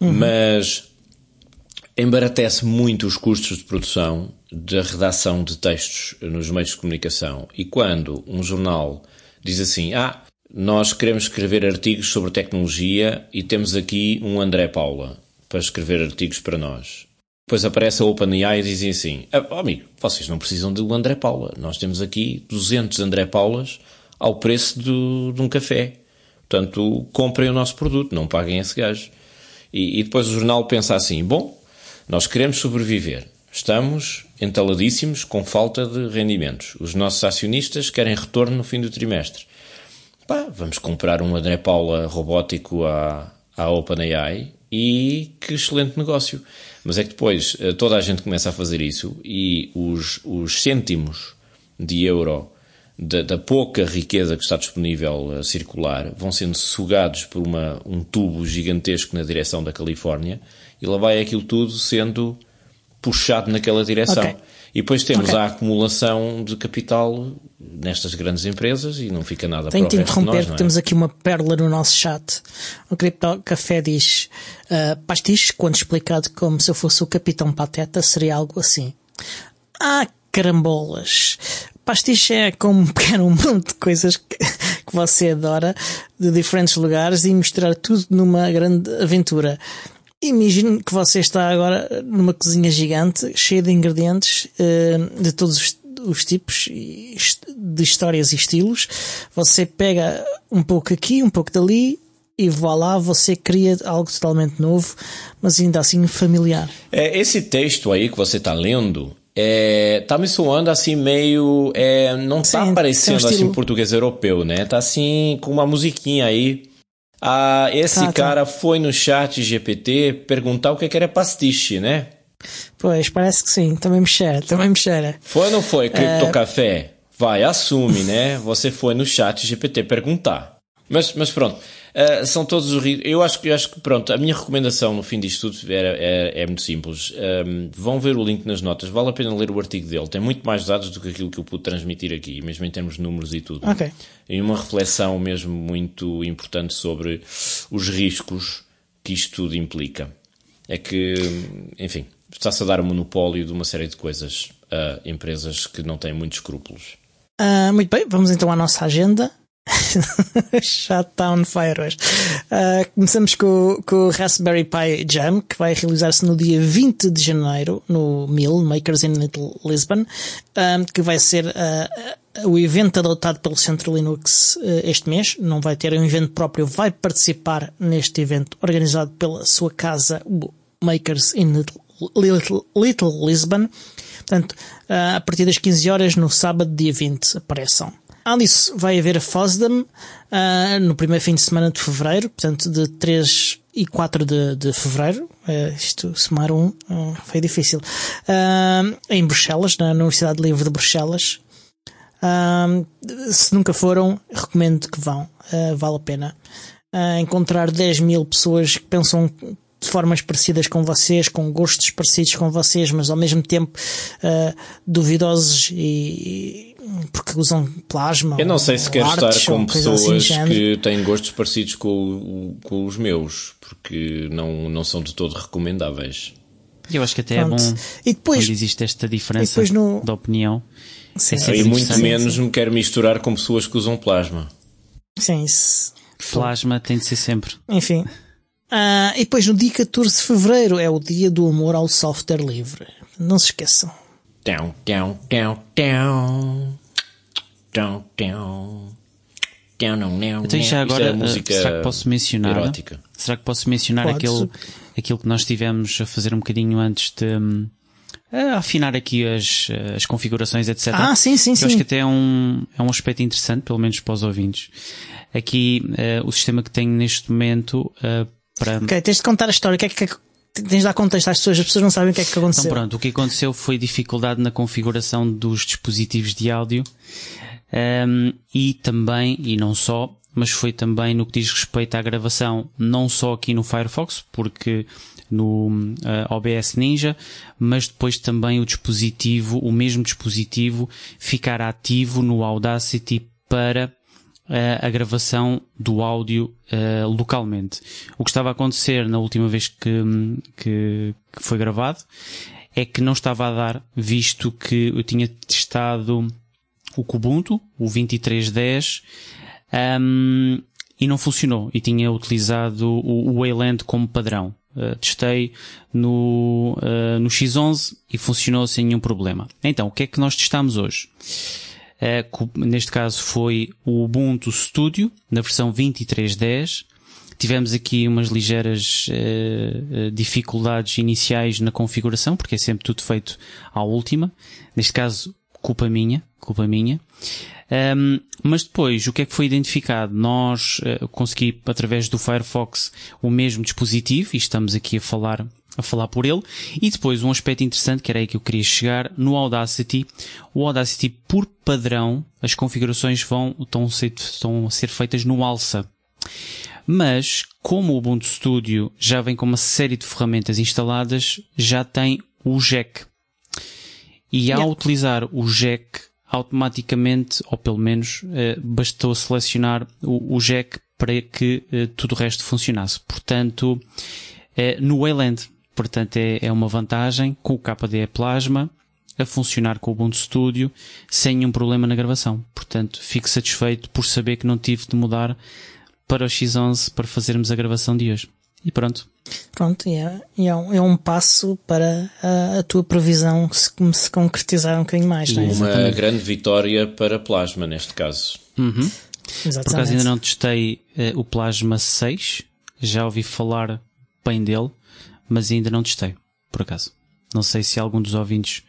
Uhum. Mas embaratece muito os custos de produção da redação de textos nos meios de comunicação. E quando um jornal diz assim, ah, nós queremos escrever artigos sobre tecnologia e temos aqui um André Paula para escrever artigos para nós. Depois aparece a OpenAI e dizem assim: ah, oh, amigo, vocês não precisam de um André Paula. Nós temos aqui 200 André Paulas ao preço de, de um café. Portanto, comprem o nosso produto, não paguem esse gajo. E, e depois o jornal pensa assim: bom, nós queremos sobreviver. Estamos entaladíssimos com falta de rendimentos. Os nossos acionistas querem retorno no fim do trimestre. Pá, vamos comprar um André Paula robótico à, à OpenAI e que excelente negócio. Mas é que depois eh, toda a gente começa a fazer isso e os, os cêntimos de euro da, da, pouca riqueza que está disponível a circular vão sendo sugados por uma, um tubo gigantesco na direção da Califórnia e lá vai aquilo tudo sendo puxado naquela direção. Okay. E depois temos okay. a acumulação de capital nestas grandes empresas e não fica nada Tenho para o resto de nós, é? temos aqui uma pérola no nosso chat. O Cripto Café diz uh, pastiche, quando explicado como se eu fosse o Capitão Pateta, seria algo assim. Ah, carambolas! Pastiche é como pegar um monte de coisas que, que você adora de diferentes lugares e misturar tudo numa grande aventura. Imagino que você está agora numa cozinha gigante, cheia de ingredientes uh, de todos os, os, tipos de histórias e estilos. Você pega um pouco aqui, um pouco dali e lá você cria algo totalmente novo, mas ainda assim familiar. É, esse texto aí que você está lendo é, tá me soando assim meio. É, não está parecendo um assim português europeu, né? Tá assim com uma musiquinha aí ah, esse tá, tá. cara tá. foi no chat GPT perguntar o que, que era pastiche, né? Pois, parece que sim. Também me cheira, também me cheira. Foi ou não foi, Cripto é... Café? Vai, assume, né? Você foi no chat GPT perguntar. Mas, mas pronto. Uh, são todos os Eu acho, eu acho que, pronto, a minha recomendação no fim disto tudo é, é, é muito simples. Um, vão ver o link nas notas, vale a pena ler o artigo dele. Tem muito mais dados do que aquilo que eu pude transmitir aqui, mesmo em termos de números e tudo. Ok. E uma reflexão mesmo muito importante sobre os riscos que isto tudo implica. É que, enfim, está-se a dar o monopólio de uma série de coisas a empresas que não têm muitos escrúpulos. Uh, muito bem, vamos então à nossa agenda. Shutdown Fire hoje. Uh, começamos com, com, o Raspberry Pi Jam, que vai realizar-se no dia 20 de janeiro, no MIL, Makers in Little Lisbon, uh, que vai ser uh, o evento adotado pelo Centro Linux este mês. Não vai ter um evento próprio, vai participar neste evento organizado pela sua casa, Makers in Little, Little, Little Lisbon. Portanto, a partir das 15 horas no sábado, dia 20, apareçam. Disso, vai haver a FOSDEM uh, no primeiro fim de semana de fevereiro, portanto, de 3 e 4 de, de fevereiro. Uh, isto, somar um, uh, foi difícil. Uh, em Bruxelas, na Universidade Livre de Bruxelas. se nunca foram, recomendo que vão. vale a pena. encontrar 10 mil pessoas que pensam de formas parecidas com vocês, com gostos parecidos com vocês, mas ao mesmo tempo duvidosos e porque usam plasma. Eu não sei se quero estar com assim pessoas assim, que têm gostos parecidos com, com os meus, porque não, não são de todo recomendáveis. Eu acho que até Pronto. é bom e depois, quando existe esta diferença no... de opinião. Sim, é e muito menos me quero misturar com pessoas que usam plasma. Sim, isso. Plasma tem de ser sempre. Enfim. Ah, e depois no dia 14 de Fevereiro é o dia do amor ao software livre. Não se esqueçam. Down. Down, down. Down, down, down. Então já agora, é será que posso mencionar? Erótica. Será que posso mencionar aquele, aquilo que nós tivemos a fazer um bocadinho antes de hum, a afinar aqui as, as configurações, etc. Ah, sim, sim, Eu sim. acho que até é um, é um aspecto interessante, pelo menos para os ouvintes. Aqui, uh, o sistema que tenho neste momento uh, para. Ok, tens de contar a história. O que é que tens de dar contexto às pessoas, as pessoas não sabem o que é que aconteceu. Então pronto, o que aconteceu foi dificuldade na configuração dos dispositivos de áudio um, e também, e não só, mas foi também no que diz respeito à gravação, não só aqui no Firefox, porque no uh, eh, OBS Ninja, mas depois também o dispositivo, o mesmo dispositivo, ficar ativo no Audacity para a gravação do áudio uh, localmente. O que estava a acontecer na última vez que, que, que foi gravado é que não estava a dar, visto que eu tinha testado o Kubuntu, o 2310, um, e não funcionou. E tinha utilizado o, Wayland como padrão. Uh, testei no, uh, no X11 e funcionou sem nenhum problema. Então, o que é que nós testamos hoje? Uh, neste caso foi o Ubuntu Studio, na versão 23.10. Tivemos aqui umas ligeiras dificuldades iniciais na configuração, porque é sempre tudo feito à última. Neste caso, culpa minha, culpa minha. Um, mas depois, o que é que foi identificado? Nós uh, consegui, através do Firefox, o mesmo dispositivo, e estamos aqui a falar, a falar por ele. E depois, um aspecto interessante, que era aí que eu queria chegar, no Audacity, o Audacity, por padrão, as configurações vão, estão a ser, estão a ser feitas no alça. Mas, como o Ubuntu Studio já vem com uma série de ferramentas instaladas, já tem o jack. E ao yeah. utilizar o jack, automaticamente, ou pelo menos, eh, bastou selecionar o, o jack para que eh, tudo o resto funcionasse. Portanto, eh, no Wayland, portanto, é, é uma vantagem com o KDE Plasma a funcionar com o Ubuntu Studio sem nenhum problema na gravação. Portanto, fico satisfeito por saber que não tive de mudar para o X11 para fazermos a gravação de hoje. E pronto. Pronto, é, é, um, é um passo para a, a tua previsão se, se concretizar um bocadinho mais. Não é? Uma grande vitória para Plasma, neste caso. Uhum. Por acaso ainda não testei uh, o Plasma 6, já ouvi falar bem dele, mas ainda não testei, por acaso. Não sei se algum dos ouvintes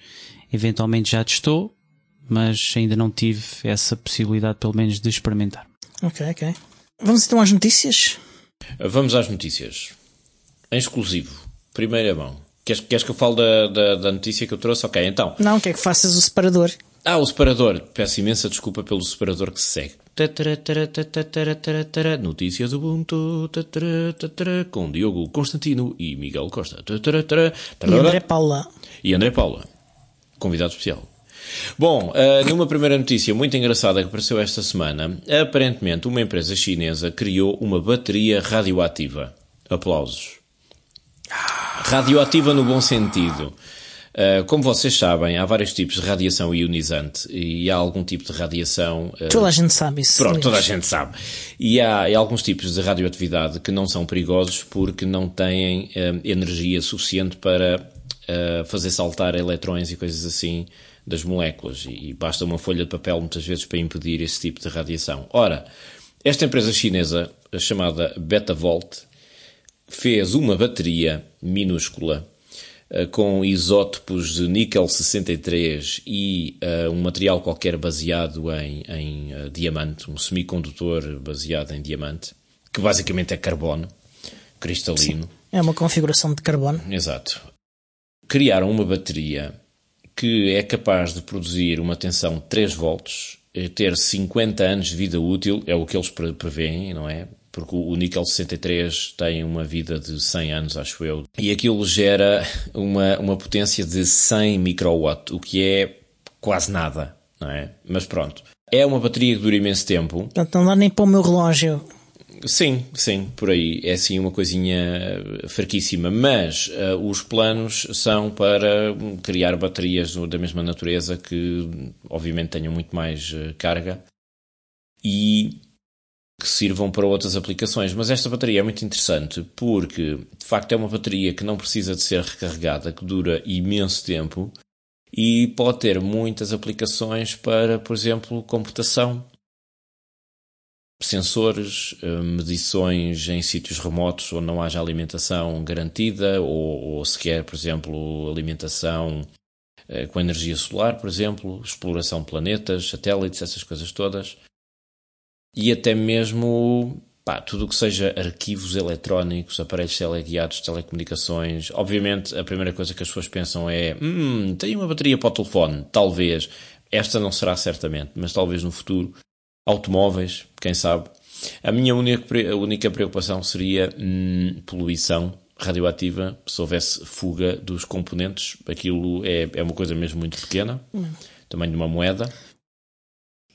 eventualmente já testou, mas ainda não tive essa possibilidade, pelo menos, de experimentar. Ok, ok. Vamos então às notícias? Vamos às notícias. Em exclusivo. Primeira mão. Queres, queres que eu fale da, da, da, notícia que eu trouxe? Ok, então. Não, quer que faças o separador. Ah, o separador. Peço imensa desculpa pelo separador que se segue. Notícias Ubuntu com Diogo Constantino e Miguel Costa. E André Paula. E André Paula. Convidado especial. Bom, uh, numa primeira notícia muito engraçada que apareceu esta semana, aparentemente uma empresa chinesa criou uma bateria radioativa. Aplausos. Radioativa no bom sentido. Uh, como vocês sabem, há vários tipos de radiação ionizante e há algum tipo de radiação. Uh, toda a gente sabe isso. Pronto, toda a gente sabe. E há, há, alguns tipos de radioatividade que não são perigosos porque não têm uh, energia suficiente para fazer saltar eletrões e coisas assim das moléculas e basta uma folha de papel muitas vezes para impedir esse tipo de radiação. Ora, esta empresa chinesa, chamada Betavolt, fez uma bateria minúscula eh, com isótopos de níquel 63 e uh, um material qualquer baseado em, em uh, diamante, um semicondutor baseado em diamante, que basicamente é carbono cristalino. Sim, é uma configuração de carbono. Exato. Criaram uma bateria que é capaz de produzir uma tensão de 3 volts, eh, ter 50 anos de vida útil, é o que eles prevêem, não é? Porque o níquel 63 tem uma vida de 100 anos, acho eu. E aquilo gera uma, uma potência de 100 microwatt, o que é quase nada, não é? Mas pronto. É uma bateria que dura imenso tempo. Portanto, não dá nem para o meu relógio Sim, sim, por aí. É assim uma coisinha fraquíssima. Mas uh, os planos são para criar baterias da mesma natureza que, obviamente, tenham muito mais uh, carga e que sirvam para outras aplicações. Mas esta bateria é muito interessante porque, de facto, é uma bateria que não precisa de ser recarregada, que dura imenso tempo e pode ter muitas aplicações para, por exemplo, computação sensores, eh, medições em sítios remotos onde não haja alimentação garantida ou, ou sequer, por exemplo, alimentação eh, com energia solar, por exemplo, exploração de planetas, satélites, essas coisas todas. E até mesmo pá, tudo o que seja arquivos eletrónicos, aparelhos teleguiados, telecomunicações. Obviamente, a primeira coisa que as pessoas pensam é: hum, tenho uma bateria para o telefone. Talvez. Esta não será certamente, mas talvez no futuro. Automóveis, quem sabe. A minha única, única preocupação seria hum, poluição radioativa se houvesse fuga dos componentes. Aquilo é, é uma coisa mesmo muito pequena, hum. tamanho de uma moeda.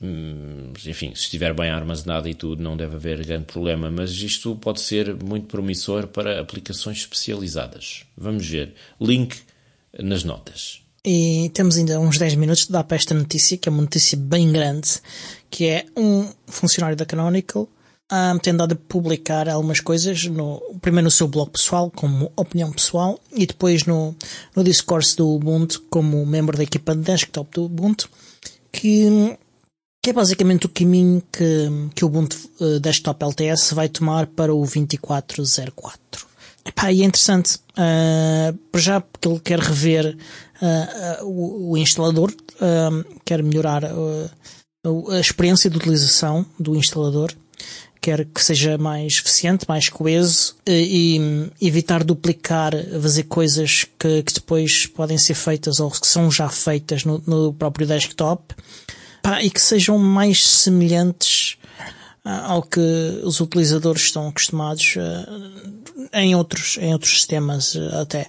Hum, enfim, se estiver bem armazenado e tudo, não deve haver grande problema, mas isto pode ser muito promissor para aplicações especializadas. Vamos ver. Link nas notas. E temos ainda uns 10 minutos de dar para esta notícia, que é uma notícia bem grande, que é um funcionário da Canonical um, tem dado a publicar algumas coisas, no, primeiro no seu blog pessoal, como opinião pessoal, e depois no, no discurso do Ubuntu, como membro da equipa de desktop do Ubuntu, que que é basicamente o caminho que, que o Ubuntu uh, Desktop LTS vai tomar para o 2404. Epá, e é interessante, uh, por já porque ele quer rever uh, o, o, instalador, quer melhorar a experiência de utilização do instalador, quer que seja mais eficiente, mais coeso e, e evitar duplicar, fazer coisas que, que, depois podem ser feitas ou que são já feitas no, no próprio desktop pá, e que sejam mais semelhantes ah, ao que os utilizadores estão acostumados uh, em outros em outros sistemas uh, até.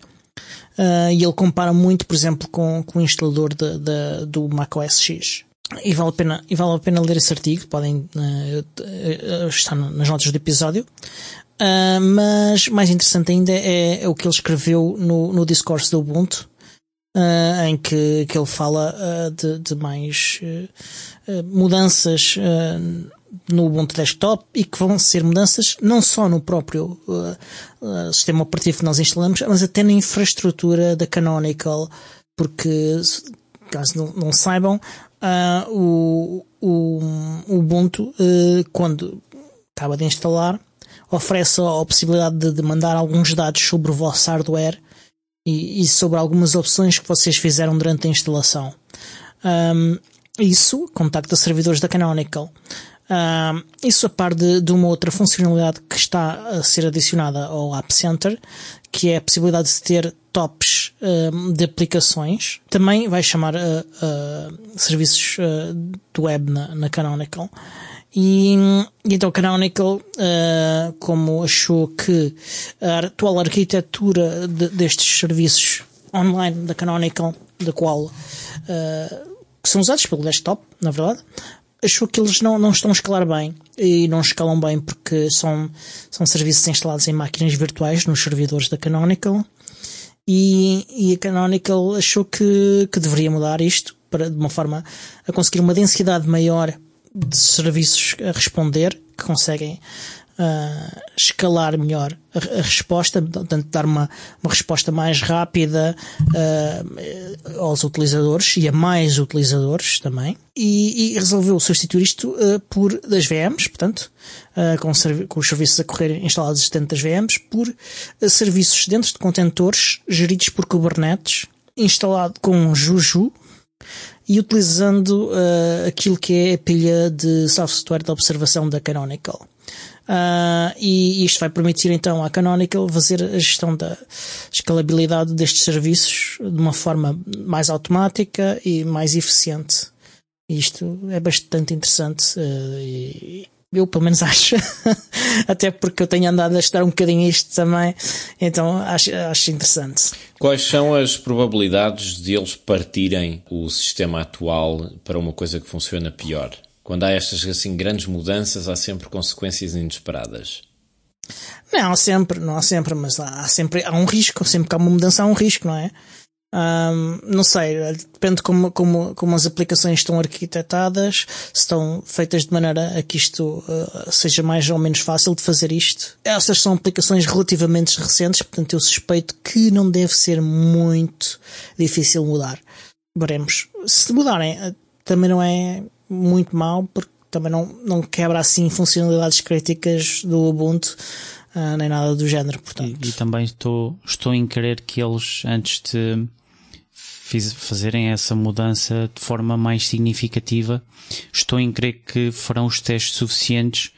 Uh, e ele compara muito por exemplo com, com o instalador de, de, do macOS X. E vale a pena e vale a pena ler esse artigo podem estar nas notas do episódio. Mas mais interessante ainda é, é, o que ele escreveu no, no discurso do Ubuntu uh, em que, que ele fala uh, de, de, mais uh, mudanças no Ubuntu Desktop e que vão ser mudanças não só no próprio sistema operativo que nós instalamos, mas até na infraestrutura da Canonical, porque caso não, não saibam, o, o, o, Ubuntu, quando acaba de instalar, oferece a possibilidade de, de mandar alguns dados sobre o vosso hardware e, e, sobre algumas opções que vocês fizeram durante a instalação. Um, isso, contacta servidores da Canonical. Um, isso a par de, de, uma outra funcionalidade que está a ser adicionada ao App Center, que é a possibilidade de ter tops um, de aplicações. Também vai chamar uh, uh, serviços uh, do web na, na Canonical. E, então Canonical, uh, como achou que a atual arquitetura de, destes serviços online da Canonical, da qual uh, que são usados pelo desktop, na verdade, achou que eles não, não estão a escalar bem e não escalam bem porque são, são serviços instalados em máquinas virtuais nos servidores da Canonical. E, e a Canonical achou que, que deveria mudar isto para, de uma forma a conseguir uma densidade maior de serviços a responder que conseguem uh, escalar melhor a, a, resposta, portanto, dar uma, uma resposta mais rápida uh, aos utilizadores e a mais utilizadores também. E, e resolveu substituir isto uh, por das VMs, portanto, com, com, os serviços a correr instalados dentro das VMs, por serviços dentro de contentores geridos por Kubernetes, instalado com Juju, e utilizando uh, aquilo que é a pilha de software de observação da Canonical. Uh, e isto vai permitir então à Canonical fazer a gestão da escalabilidade destes serviços de uma forma mais automática e mais eficiente. Isto é bastante interessante uh, e, eu pelo menos acho. Até porque eu tenho andado a estudar um bocadinho isto também, então acho, acho interessante. Quais são as probabilidades de eles partirem o sistema atual para uma coisa que funciona pior? Quando há estas assim grandes mudanças, há sempre consequências inesperadas. Não, sempre, não há sempre, mas há sempre, há um risco, sempre que há uma mudança há um risco, não é? Um, não sei, depende como, como, como as aplicações estão arquitetadas, se estão feitas de maneira a que isto uh, seja mais ou menos fácil de fazer isto. Estas são aplicações relativamente recentes, portanto eu suspeito que não deve ser muito difícil mudar. Veremos. Se mudarem, eh, também não é muito mal, porque também não, não quebra assim funcionalidades críticas do Ubuntu. Uh, nem nada do género, portanto. E, e, também estou, estou em querer que eles, antes de fiz, fazerem essa mudança de forma mais significativa. Estou em crer que farão os testes suficientes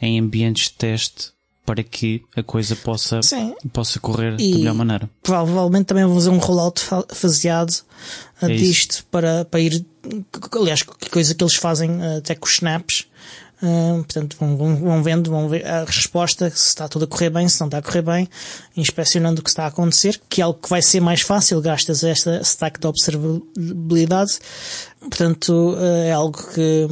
em ambientes de teste para que a coisa possa, Sim. possa correr E da melhor maneira. Provavelmente também vão fazer um rollout fa- faseado É isso. disto para, para ir. Aliás, que coisa que eles fazem uh, até com os snaps. Uh, portanto, vão, vão, vão vendo, vão ver a resposta, se está tudo a correr bem, se não está a correr bem, inspecionando o que está a acontecer, que é algo que vai ser mais fácil, gastas esta stack de observabilidade. Portanto, uh, é algo que,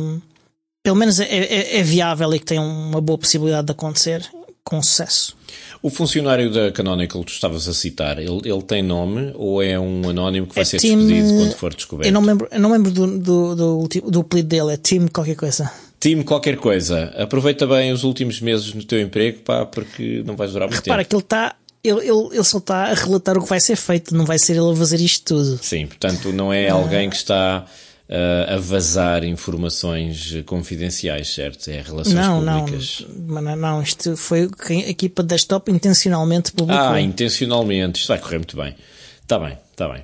pelo menos é, é, é viável e que tem uma boa possibilidade de acontecer com sucesso. O funcionário da Canonical que tu estavas a citar, ele, ele tem nome ou é um anónimo que vai É ser Tim, despedido quando for descoberto? Eu não me lembro, eu não lembro do, do, do, do apelido dele, é Tim qualquer coisa. Tim qualquer coisa. Aproveita bem os últimos meses no teu emprego, pá, porque não vais durar muito Repara tempo. que ele está, ele, ele, ele só está a relatar o que vai ser feito, não vai ser ele a fazer isto tudo. Sim, portanto não é alguém que está ah, a vazar informações confidenciais, certo? É relações Não, não, públicas. não, não, isto foi a equipa de desktop intencionalmente publicou. Ah, intencionalmente. Isto vai correr muito bem. Está bem, está bem.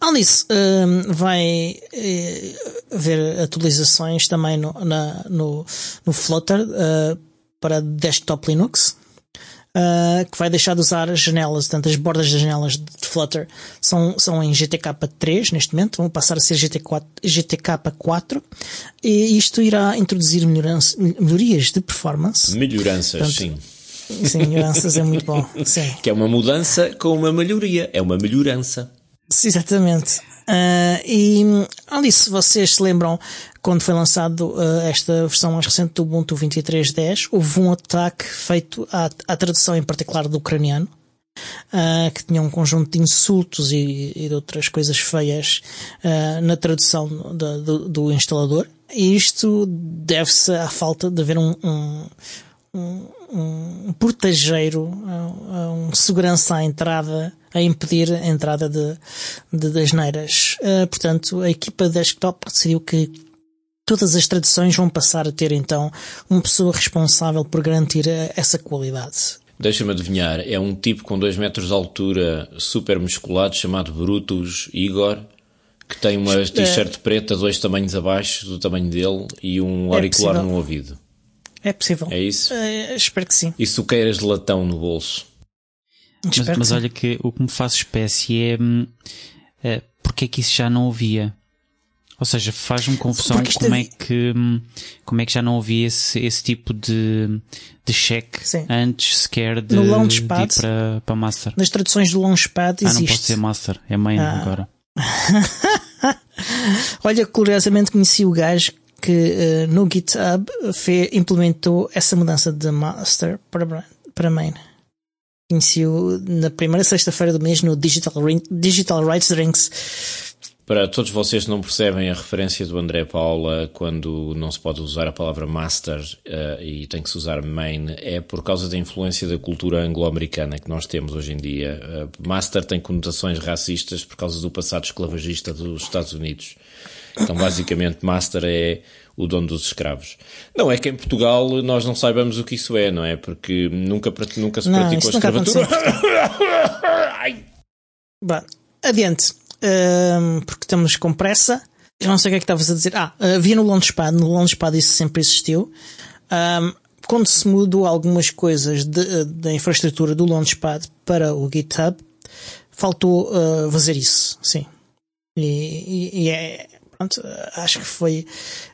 Além disso, hum, vai eh, haver atualizações também no, na- no, no Flutter eh, para desktop Linux, eh, que vai deixar de usar as janelas, portanto as bordas das janelas de Flutter são, são em GTK3 neste momento, vão passar a ser GT4, GTK4 e isto irá introduzir melhorança- melhorias de performance. Melhoranças, sim. Sim, melhoranças é muito bom. Sim. Que é uma mudança com uma melhoria. É uma melhorança. Exatamente. Ah, e além disso, vocês se lembram quando foi lançado ah, esta versão mais recente do Ubuntu 23.10, houve um ataque feito à, à tradução em particular do ucraniano, ah, que tinha um conjunto de insultos e, e de outras coisas feias na tradução da- do, do instalador. E isto deve-se à falta de haver um, um, um portageiro, um, um segurança à entrada, a impedir a entrada de, de, das neiras. Uh, portanto, a equipa desktop decidiu que todas as traduções vão passar a ter então uma pessoa responsável por garantir essa qualidade. Deixa-me adivinhar, é um tipo com 2 metros de altura, super musculado, chamado Brutus Igor, que tem uma t-shirt preta, dois tamanhos abaixo do tamanho dele e um É auricular possível. no ouvido. É possível. É isso? Uh, espero que sim. E suqueiras de latão no bolso. Mas, Espero mas olha que o que me faz espécie é, hum, é porque é que isso já não havia. Ou seja, faz-me confusão como é- é que hum, como é que já não havia esse, esse tipo de, de cheque antes sequer de, No de ir para, para Master. Nas traduções do Launchpad Ah, não existe. posso dizer Master, é main Ah. agora. Olha, curiosamente conheci o gajo que eh, no GitHub fe, implementou essa mudança de master para, para main. Conheci-o na primeira sexta-feira do mês no Digital, Digital Rights Drinks. Para todos vocês que não percebem a referência do André Paula quando não se pode usar a palavra master eh, e tem que se usar main, é por causa da influência da cultura anglo-americana que nós temos hoje em dia. Eh, master tem conotações racistas por causa do passado esclavagista dos Estados Unidos. Então, basicamente, master é o dono dos escravos. Não é que em Portugal nós não saibamos o que isso é, não é? Porque nunca, nunca se Não, praticou a escravatura. Ai. Bom, adiante. Ahm, porque estamos com pressa. Eu não sei o que é que estavas a dizer. Ah, havia no Launchpad. No Launchpad isso sempre existiu. Ahm, quando se mudou algumas coisas da infraestrutura do Launchpad para o GitHub, faltou ah, fazer isso. Sim. E, e- e é, pronto, acho que foi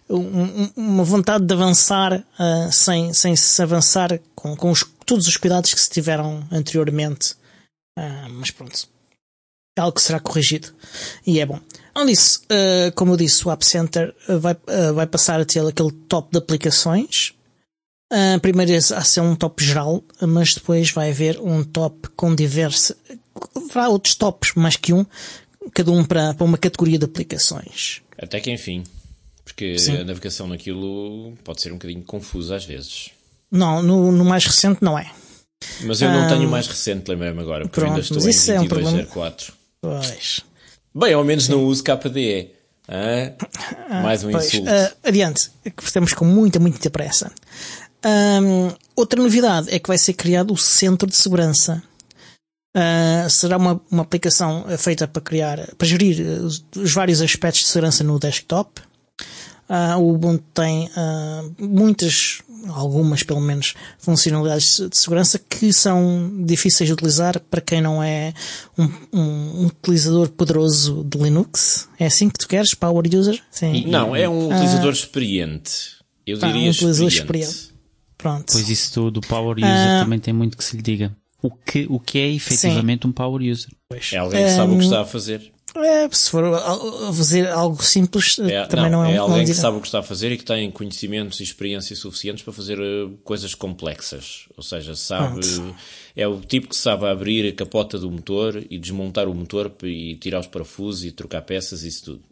um- um- uma vontade de avançar ah, sem, sem se avançar com, com os- todos os cuidados que se tiveram anteriormente. Ah, mas pronto. É algo que será corrigido. E é bom. Além disso, ah, como eu disse, o App Center vai, vai passar a ter aquele top de aplicações. Ah, primeiro a ser um top geral, mas depois vai haver um top com diversos. Haverá outros tops, mais que um, cada um para, para uma categoria de aplicações. Até que enfim. Porque Sim. a navegação naquilo pode ser um bocadinho confusa às vezes. Não, no, no mais recente não é. Mas eu não tenho o mais recente, lembrei-me agora, porque eu ainda Ah, pronto, estou mas isso é um em. 2204. Pois. Bem, ao menos não uso KDE. Hã? Mais um Pois, insulto. ah, adiante, que estamos com muita, muita pressa. Ahm, outra novidade é que vai ser criado o Centro de Segurança. Ah, será uma, uma aplicação eh, feita para criar, para gerir eh, os, os vários aspectos de segurança no desktop. Ah, o Ubuntu tem ah, muitas, algumas pelo menos funcionalidades de segurança que são difíceis de utilizar para quem não é um, um utilizador poderoso de Linux. É assim que tu queres, power user? Sim. Não, é um utilizador uh, experiente. Eu tá, diria um utilizador experiente. experiente. Pronto. Pois isso do, do power user uh, também tem muito que se lhe diga. O que, o que é efetivamente sim. um power user? É alguém que sabe o que está a fazer. É, se for fazer algo simples, é, também não, não é, é alguém que sabe o que está a fazer e que tem conhecimentos e experiência suficientes para fazer uh, coisas complexas. Ou seja, sabe, Pronto. é o tipo que sabe abrir a capota do motor e desmontar o motor e tirar os parafusos e trocar peças e isso tudo.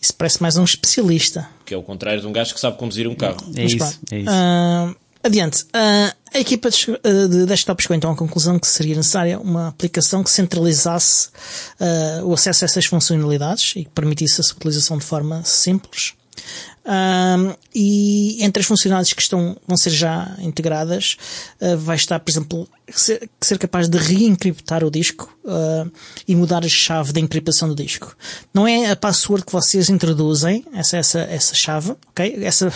Isso parece mais um especialista. Que é o contrário de um gajo que sabe conduzir um carro. É Mas, isso, é isso. Uh, Adiante. Uh, a equipa de, uh, de desktop chegou então à conclusão que seria necessária uma aplicação que centralizasse uh, o acesso a essas funcionalidades e que permitisse a sua utilização de forma simples. Um, e entre as funcionalidades que estão, vão ser já integradas, uh, vai estar, por exemplo, ser, ser capaz de reencriptar o disco uh, e mudar a chave da encriptação do disco. Não é a password que vocês introduzem, essa, essa, essa chave, ok? Essa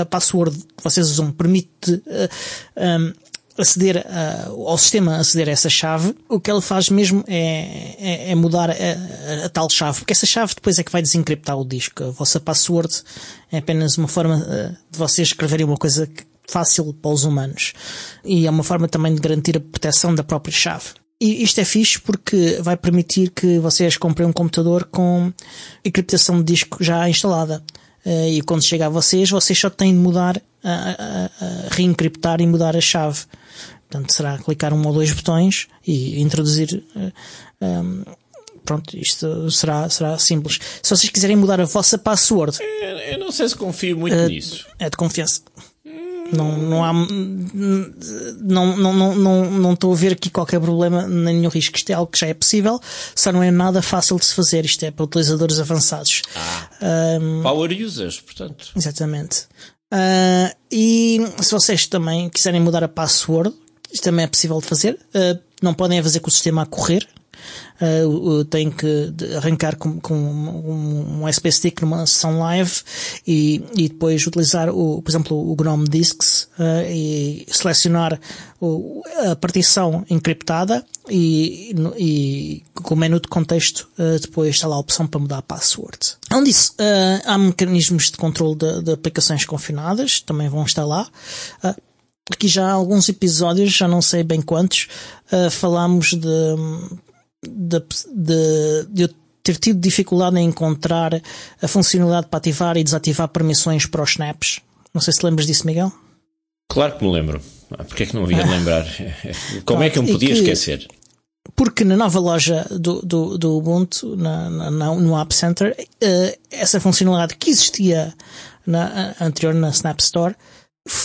a password que vocês usam permite uh, um, aceder a, ao sistema aceder a essa chave, o que ele faz mesmo é, é, é mudar a, a, tal chave, porque essa chave depois é que vai desencriptar o disco. A vossa password é apenas uma forma uh, de vocês escreverem uma coisa fácil para os humanos. E é uma forma também de garantir a proteção da própria chave. E isto é fixe porque vai permitir que vocês comprem um computador com encriptação de disco já instalada. Uh, e quando chega a vocês, vocês só têm de mudar, a, a, a reencriptar e mudar a chave. Portanto, será clicar um ou dois botões e introduzir. Uh, eh, um, ehm, pronto, isto será, será simples. Se vocês quiserem mudar a vossa password. Eu, não sei se confio muito uh, nisso. É de confiança. Não, não há, não, não, não, não, não estou a ver aqui qualquer problema, nem nenhum risco. Isto é algo que já é possível, só não é nada fácil de se fazer. Isto é para utilizadores avançados. Ah, um, ehm, power users, portanto. Exatamente. Uh, e se vocês também quiserem mudar a password, isto também é possível de fazer. Uh, não podem fazer com o sistema a correr. Uh, têm que arrancar com, com um, um USB stick numa sessão live e, e depois utilizar, o, por exemplo, o GNOME Disks uh, e selecionar o, a partição encriptada e, e com o menu de contexto uh, depois está lá a opção para mudar a password. Além disso, há mecanismos de controle de, de, aplicações confinadas, também vão estar lá aqui já há alguns episódios, já não sei bem quantos, uh, falámos de, de, de, de eu ter tido dificuldade em encontrar a funcionalidade para ativar e desativar permissões para os snaps. Não sei se lembras disso, Miguel. Claro que me lembro. Ah, Porquê é que não havia de lembrar? Como é que eu me podia que, esquecer? Porque na nova loja do, do, do Ubuntu, na, na, no App Center, uh, essa funcionalidade que existia na, anterior na Snap Store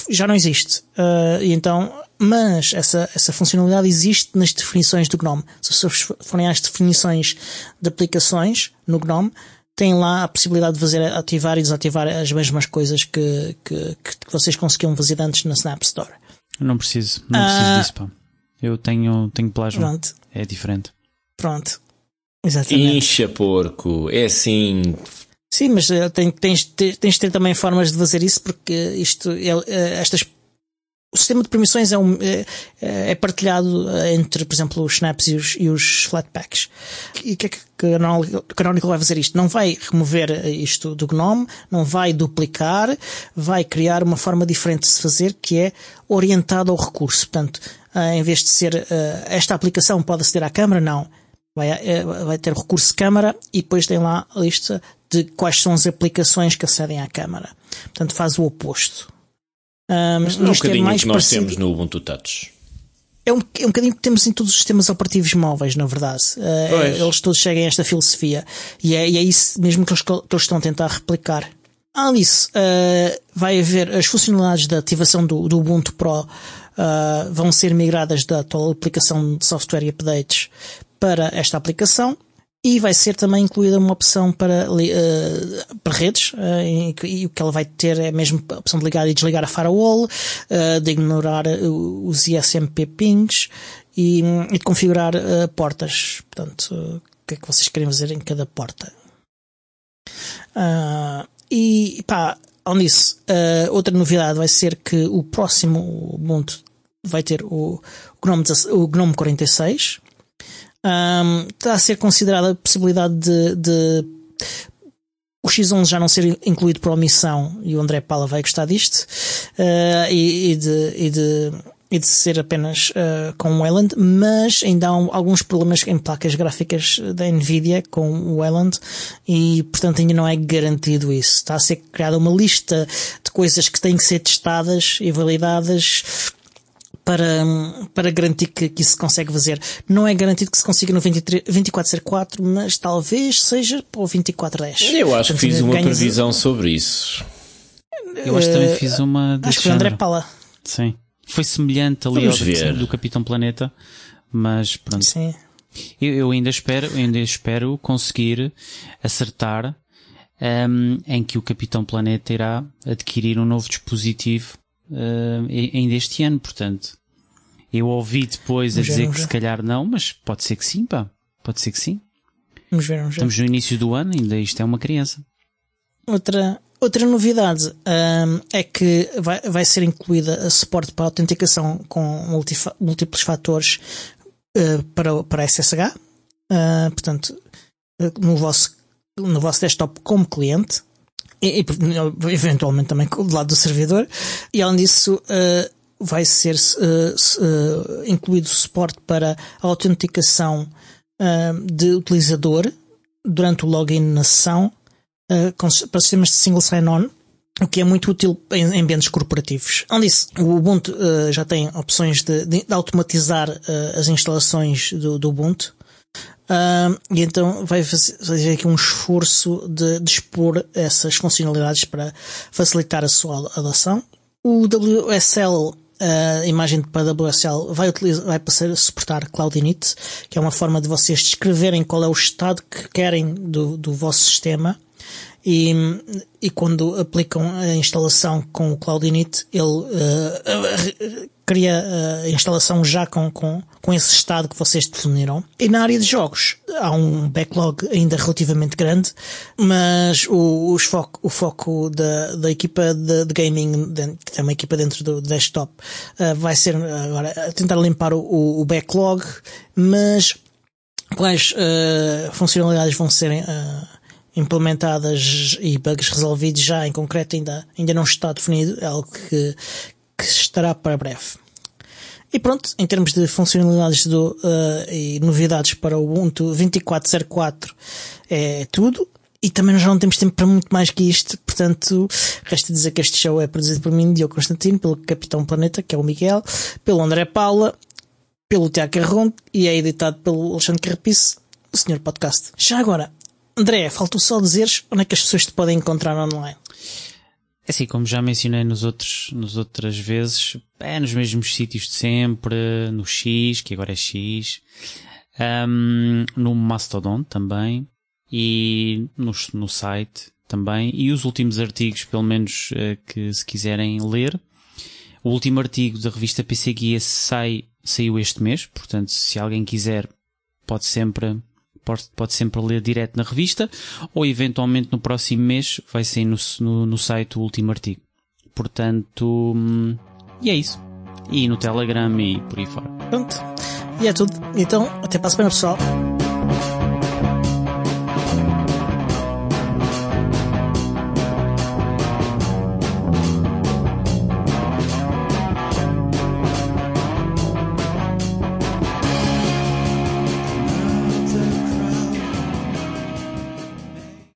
já não existe. Uh, e então, mas essa, essa funcionalidade existe nas definições do GNOME. Se vocês forem às definições de aplicações no GNOME, tem lá a possibilidade de fazer ativar e desativar as mesmas coisas que, que, que vocês conseguiam fazer antes na Snap Store. não preciso, não preciso uh, disso, pá. Eu tenho, tenho plasma. Pronto. É diferente. Pronto. Exatamente. Incha porco. É assim, Sim, mas uh, tens, tens, tens de ter também formas de fazer isso porque isto, uh, estas, o sistema de permissões é, um, é, é, partilhado entre, por exemplo, os snaps e os, e os. E o que é que o Canonical vai fazer isto? Não vai remover isto do GNOME, não vai duplicar, vai criar uma forma diferente de se fazer que é orientada ao recurso. Portanto, uh, em vez de ser esta aplicação pode aceder à câmara, não. Vai, vai ter recurso câmara e depois tem lá a lista de quais são as aplicações que acedem à câmara. Portanto, faz o oposto. Um, Mas não é um é bocadinho mais que nós parecido. temos no Ubuntu Touch. É um, é um bocadinho que temos em todos os sistemas operativos móveis, na verdade. Uh, eles todos seguem a esta filosofia. E é, e é isso mesmo que eles, que eles, estão a tentar replicar. Além disso, uh, vai haver as funcionalidades da ativação do, do Ubuntu Pro uh, vão ser migradas da atual aplicação de software e updates para esta aplicação e vai ser também incluída uma opção para, uh, para redes, uh, e, o que ela vai ter é mesmo a opção de ligar e desligar a firewall, uh, de ignorar os ISMP pings e, e de configurar portas. Portanto, o que é que vocês querem fazer em cada porta. e pá, Além disso, outra novidade vai ser que o próximo Ubuntu vai ter o, o, GNOME, o GNOME 46. Um, está a ser considerada a possibilidade de, de o X11 já não ser incluído por omissão, e o André Pala vai gostar disto, uh, e, e, de, e, de, e de ser apenas uh, com o Wayland, mas ainda há alguns problemas em placas gráficas da Nvidia com o Wayland, e portanto ainda não é garantido isso. Está a ser criada uma lista de coisas que têm que ser testadas e validadas para, para garantir que, que isso se consegue fazer. Não é garantido que se consiga no 23, 2404, mas talvez seja para o 2410. Eu acho Portanto, que fiz uma previsão sobre isso. Eu acho que também fiz uma. Acho que foi André Pala. Sim. Foi semelhante ali Vamos ao ver. do Capitão Planeta, mas pronto. Sim. Eu, eu ainda espero, eu ainda espero conseguir acertar um, em que o Capitão Planeta irá adquirir um novo dispositivo uh, ainda este ano, portanto. Eu ouvi depois a dizer ver, que se calhar não, mas pode ser que sim, pá. Pode ser que sim. Vamos ver, vamos ver. Estamos no início do ano, ainda isto é uma criança. Outra, outra novidade um, é que vai, vai ser incluída a suporte para autenticação com múltiplos fatores uh, para, para SSH. Uh, portanto, no vosso, no vosso desktop como cliente e, e, eventualmente também do lado do servidor, e além disso uh, vai ser uh, uh, incluído suporte para a autenticação de utilizador durante o login na sessão para sistemas de single sign-on, o que é muito útil em ambientes corporativos. Além disso, o Ubuntu já tem opções de, de automatizar as instalações do, do Ubuntu, Uh, e então vai fazer aqui um esforço de, de expor essas funcionalidades para facilitar a sua adoção. O WSL, a imagem para WSL, vai, utilizar, vai passar a suportar Cloud Init, que é uma forma de vocês descreverem qual é o estado que querem do, do vosso sistema e, e quando aplicam a instalação com o Cloud Init, ele uh, cria a instalação já com, com, com esse estado que vocês definiram. E na área de jogos, há um backlog ainda relativamente grande, mas o, o foco, o foco da, da equipa de, de gaming, que tem uma equipa dentro do desktop, uh, vai ser agora tentar limpar o, o backlog, mas quais uh, funcionalidades vão ser uh, implementadas e bugs resolvidos já em concreto ainda, ainda não está definido, é algo que, que estará para breve. E pronto, em termos de funcionalidades do, uh, e novidades para o Ubuntu 24.04 é tudo. E também nós já não temos tempo para muito mais que isto, portanto, resta dizer que este show é produzido por mim, Diogo Constantino, pelo Capitão Planeta, que é o Miguel, pelo André Paula, pelo Tiago Carron e é editado pelo Alexandre Carrapice, o Senhor Podcast. Já agora, André, faltou só dizeres onde é que as pessoas te podem encontrar online. É assim, como já mencionei nos outros, nos outras vezes, é nos mesmos sítios de sempre, no X, que agora é X, um, no Mastodon também, e no, no site também, e os últimos artigos, pelo menos, uh, que se quiserem ler. O último artigo da revista PC Guia sai, saiu este mês, portanto, se alguém quiser, pode sempre pode, pode sempre ler direto na revista ou eventualmente no próximo mês vai sair no, no, no site o último artigo. Portanto, hum, e é isso. E no Telegram e por aí fora. Pronto. E é tudo. Então, até para a semana, pessoal.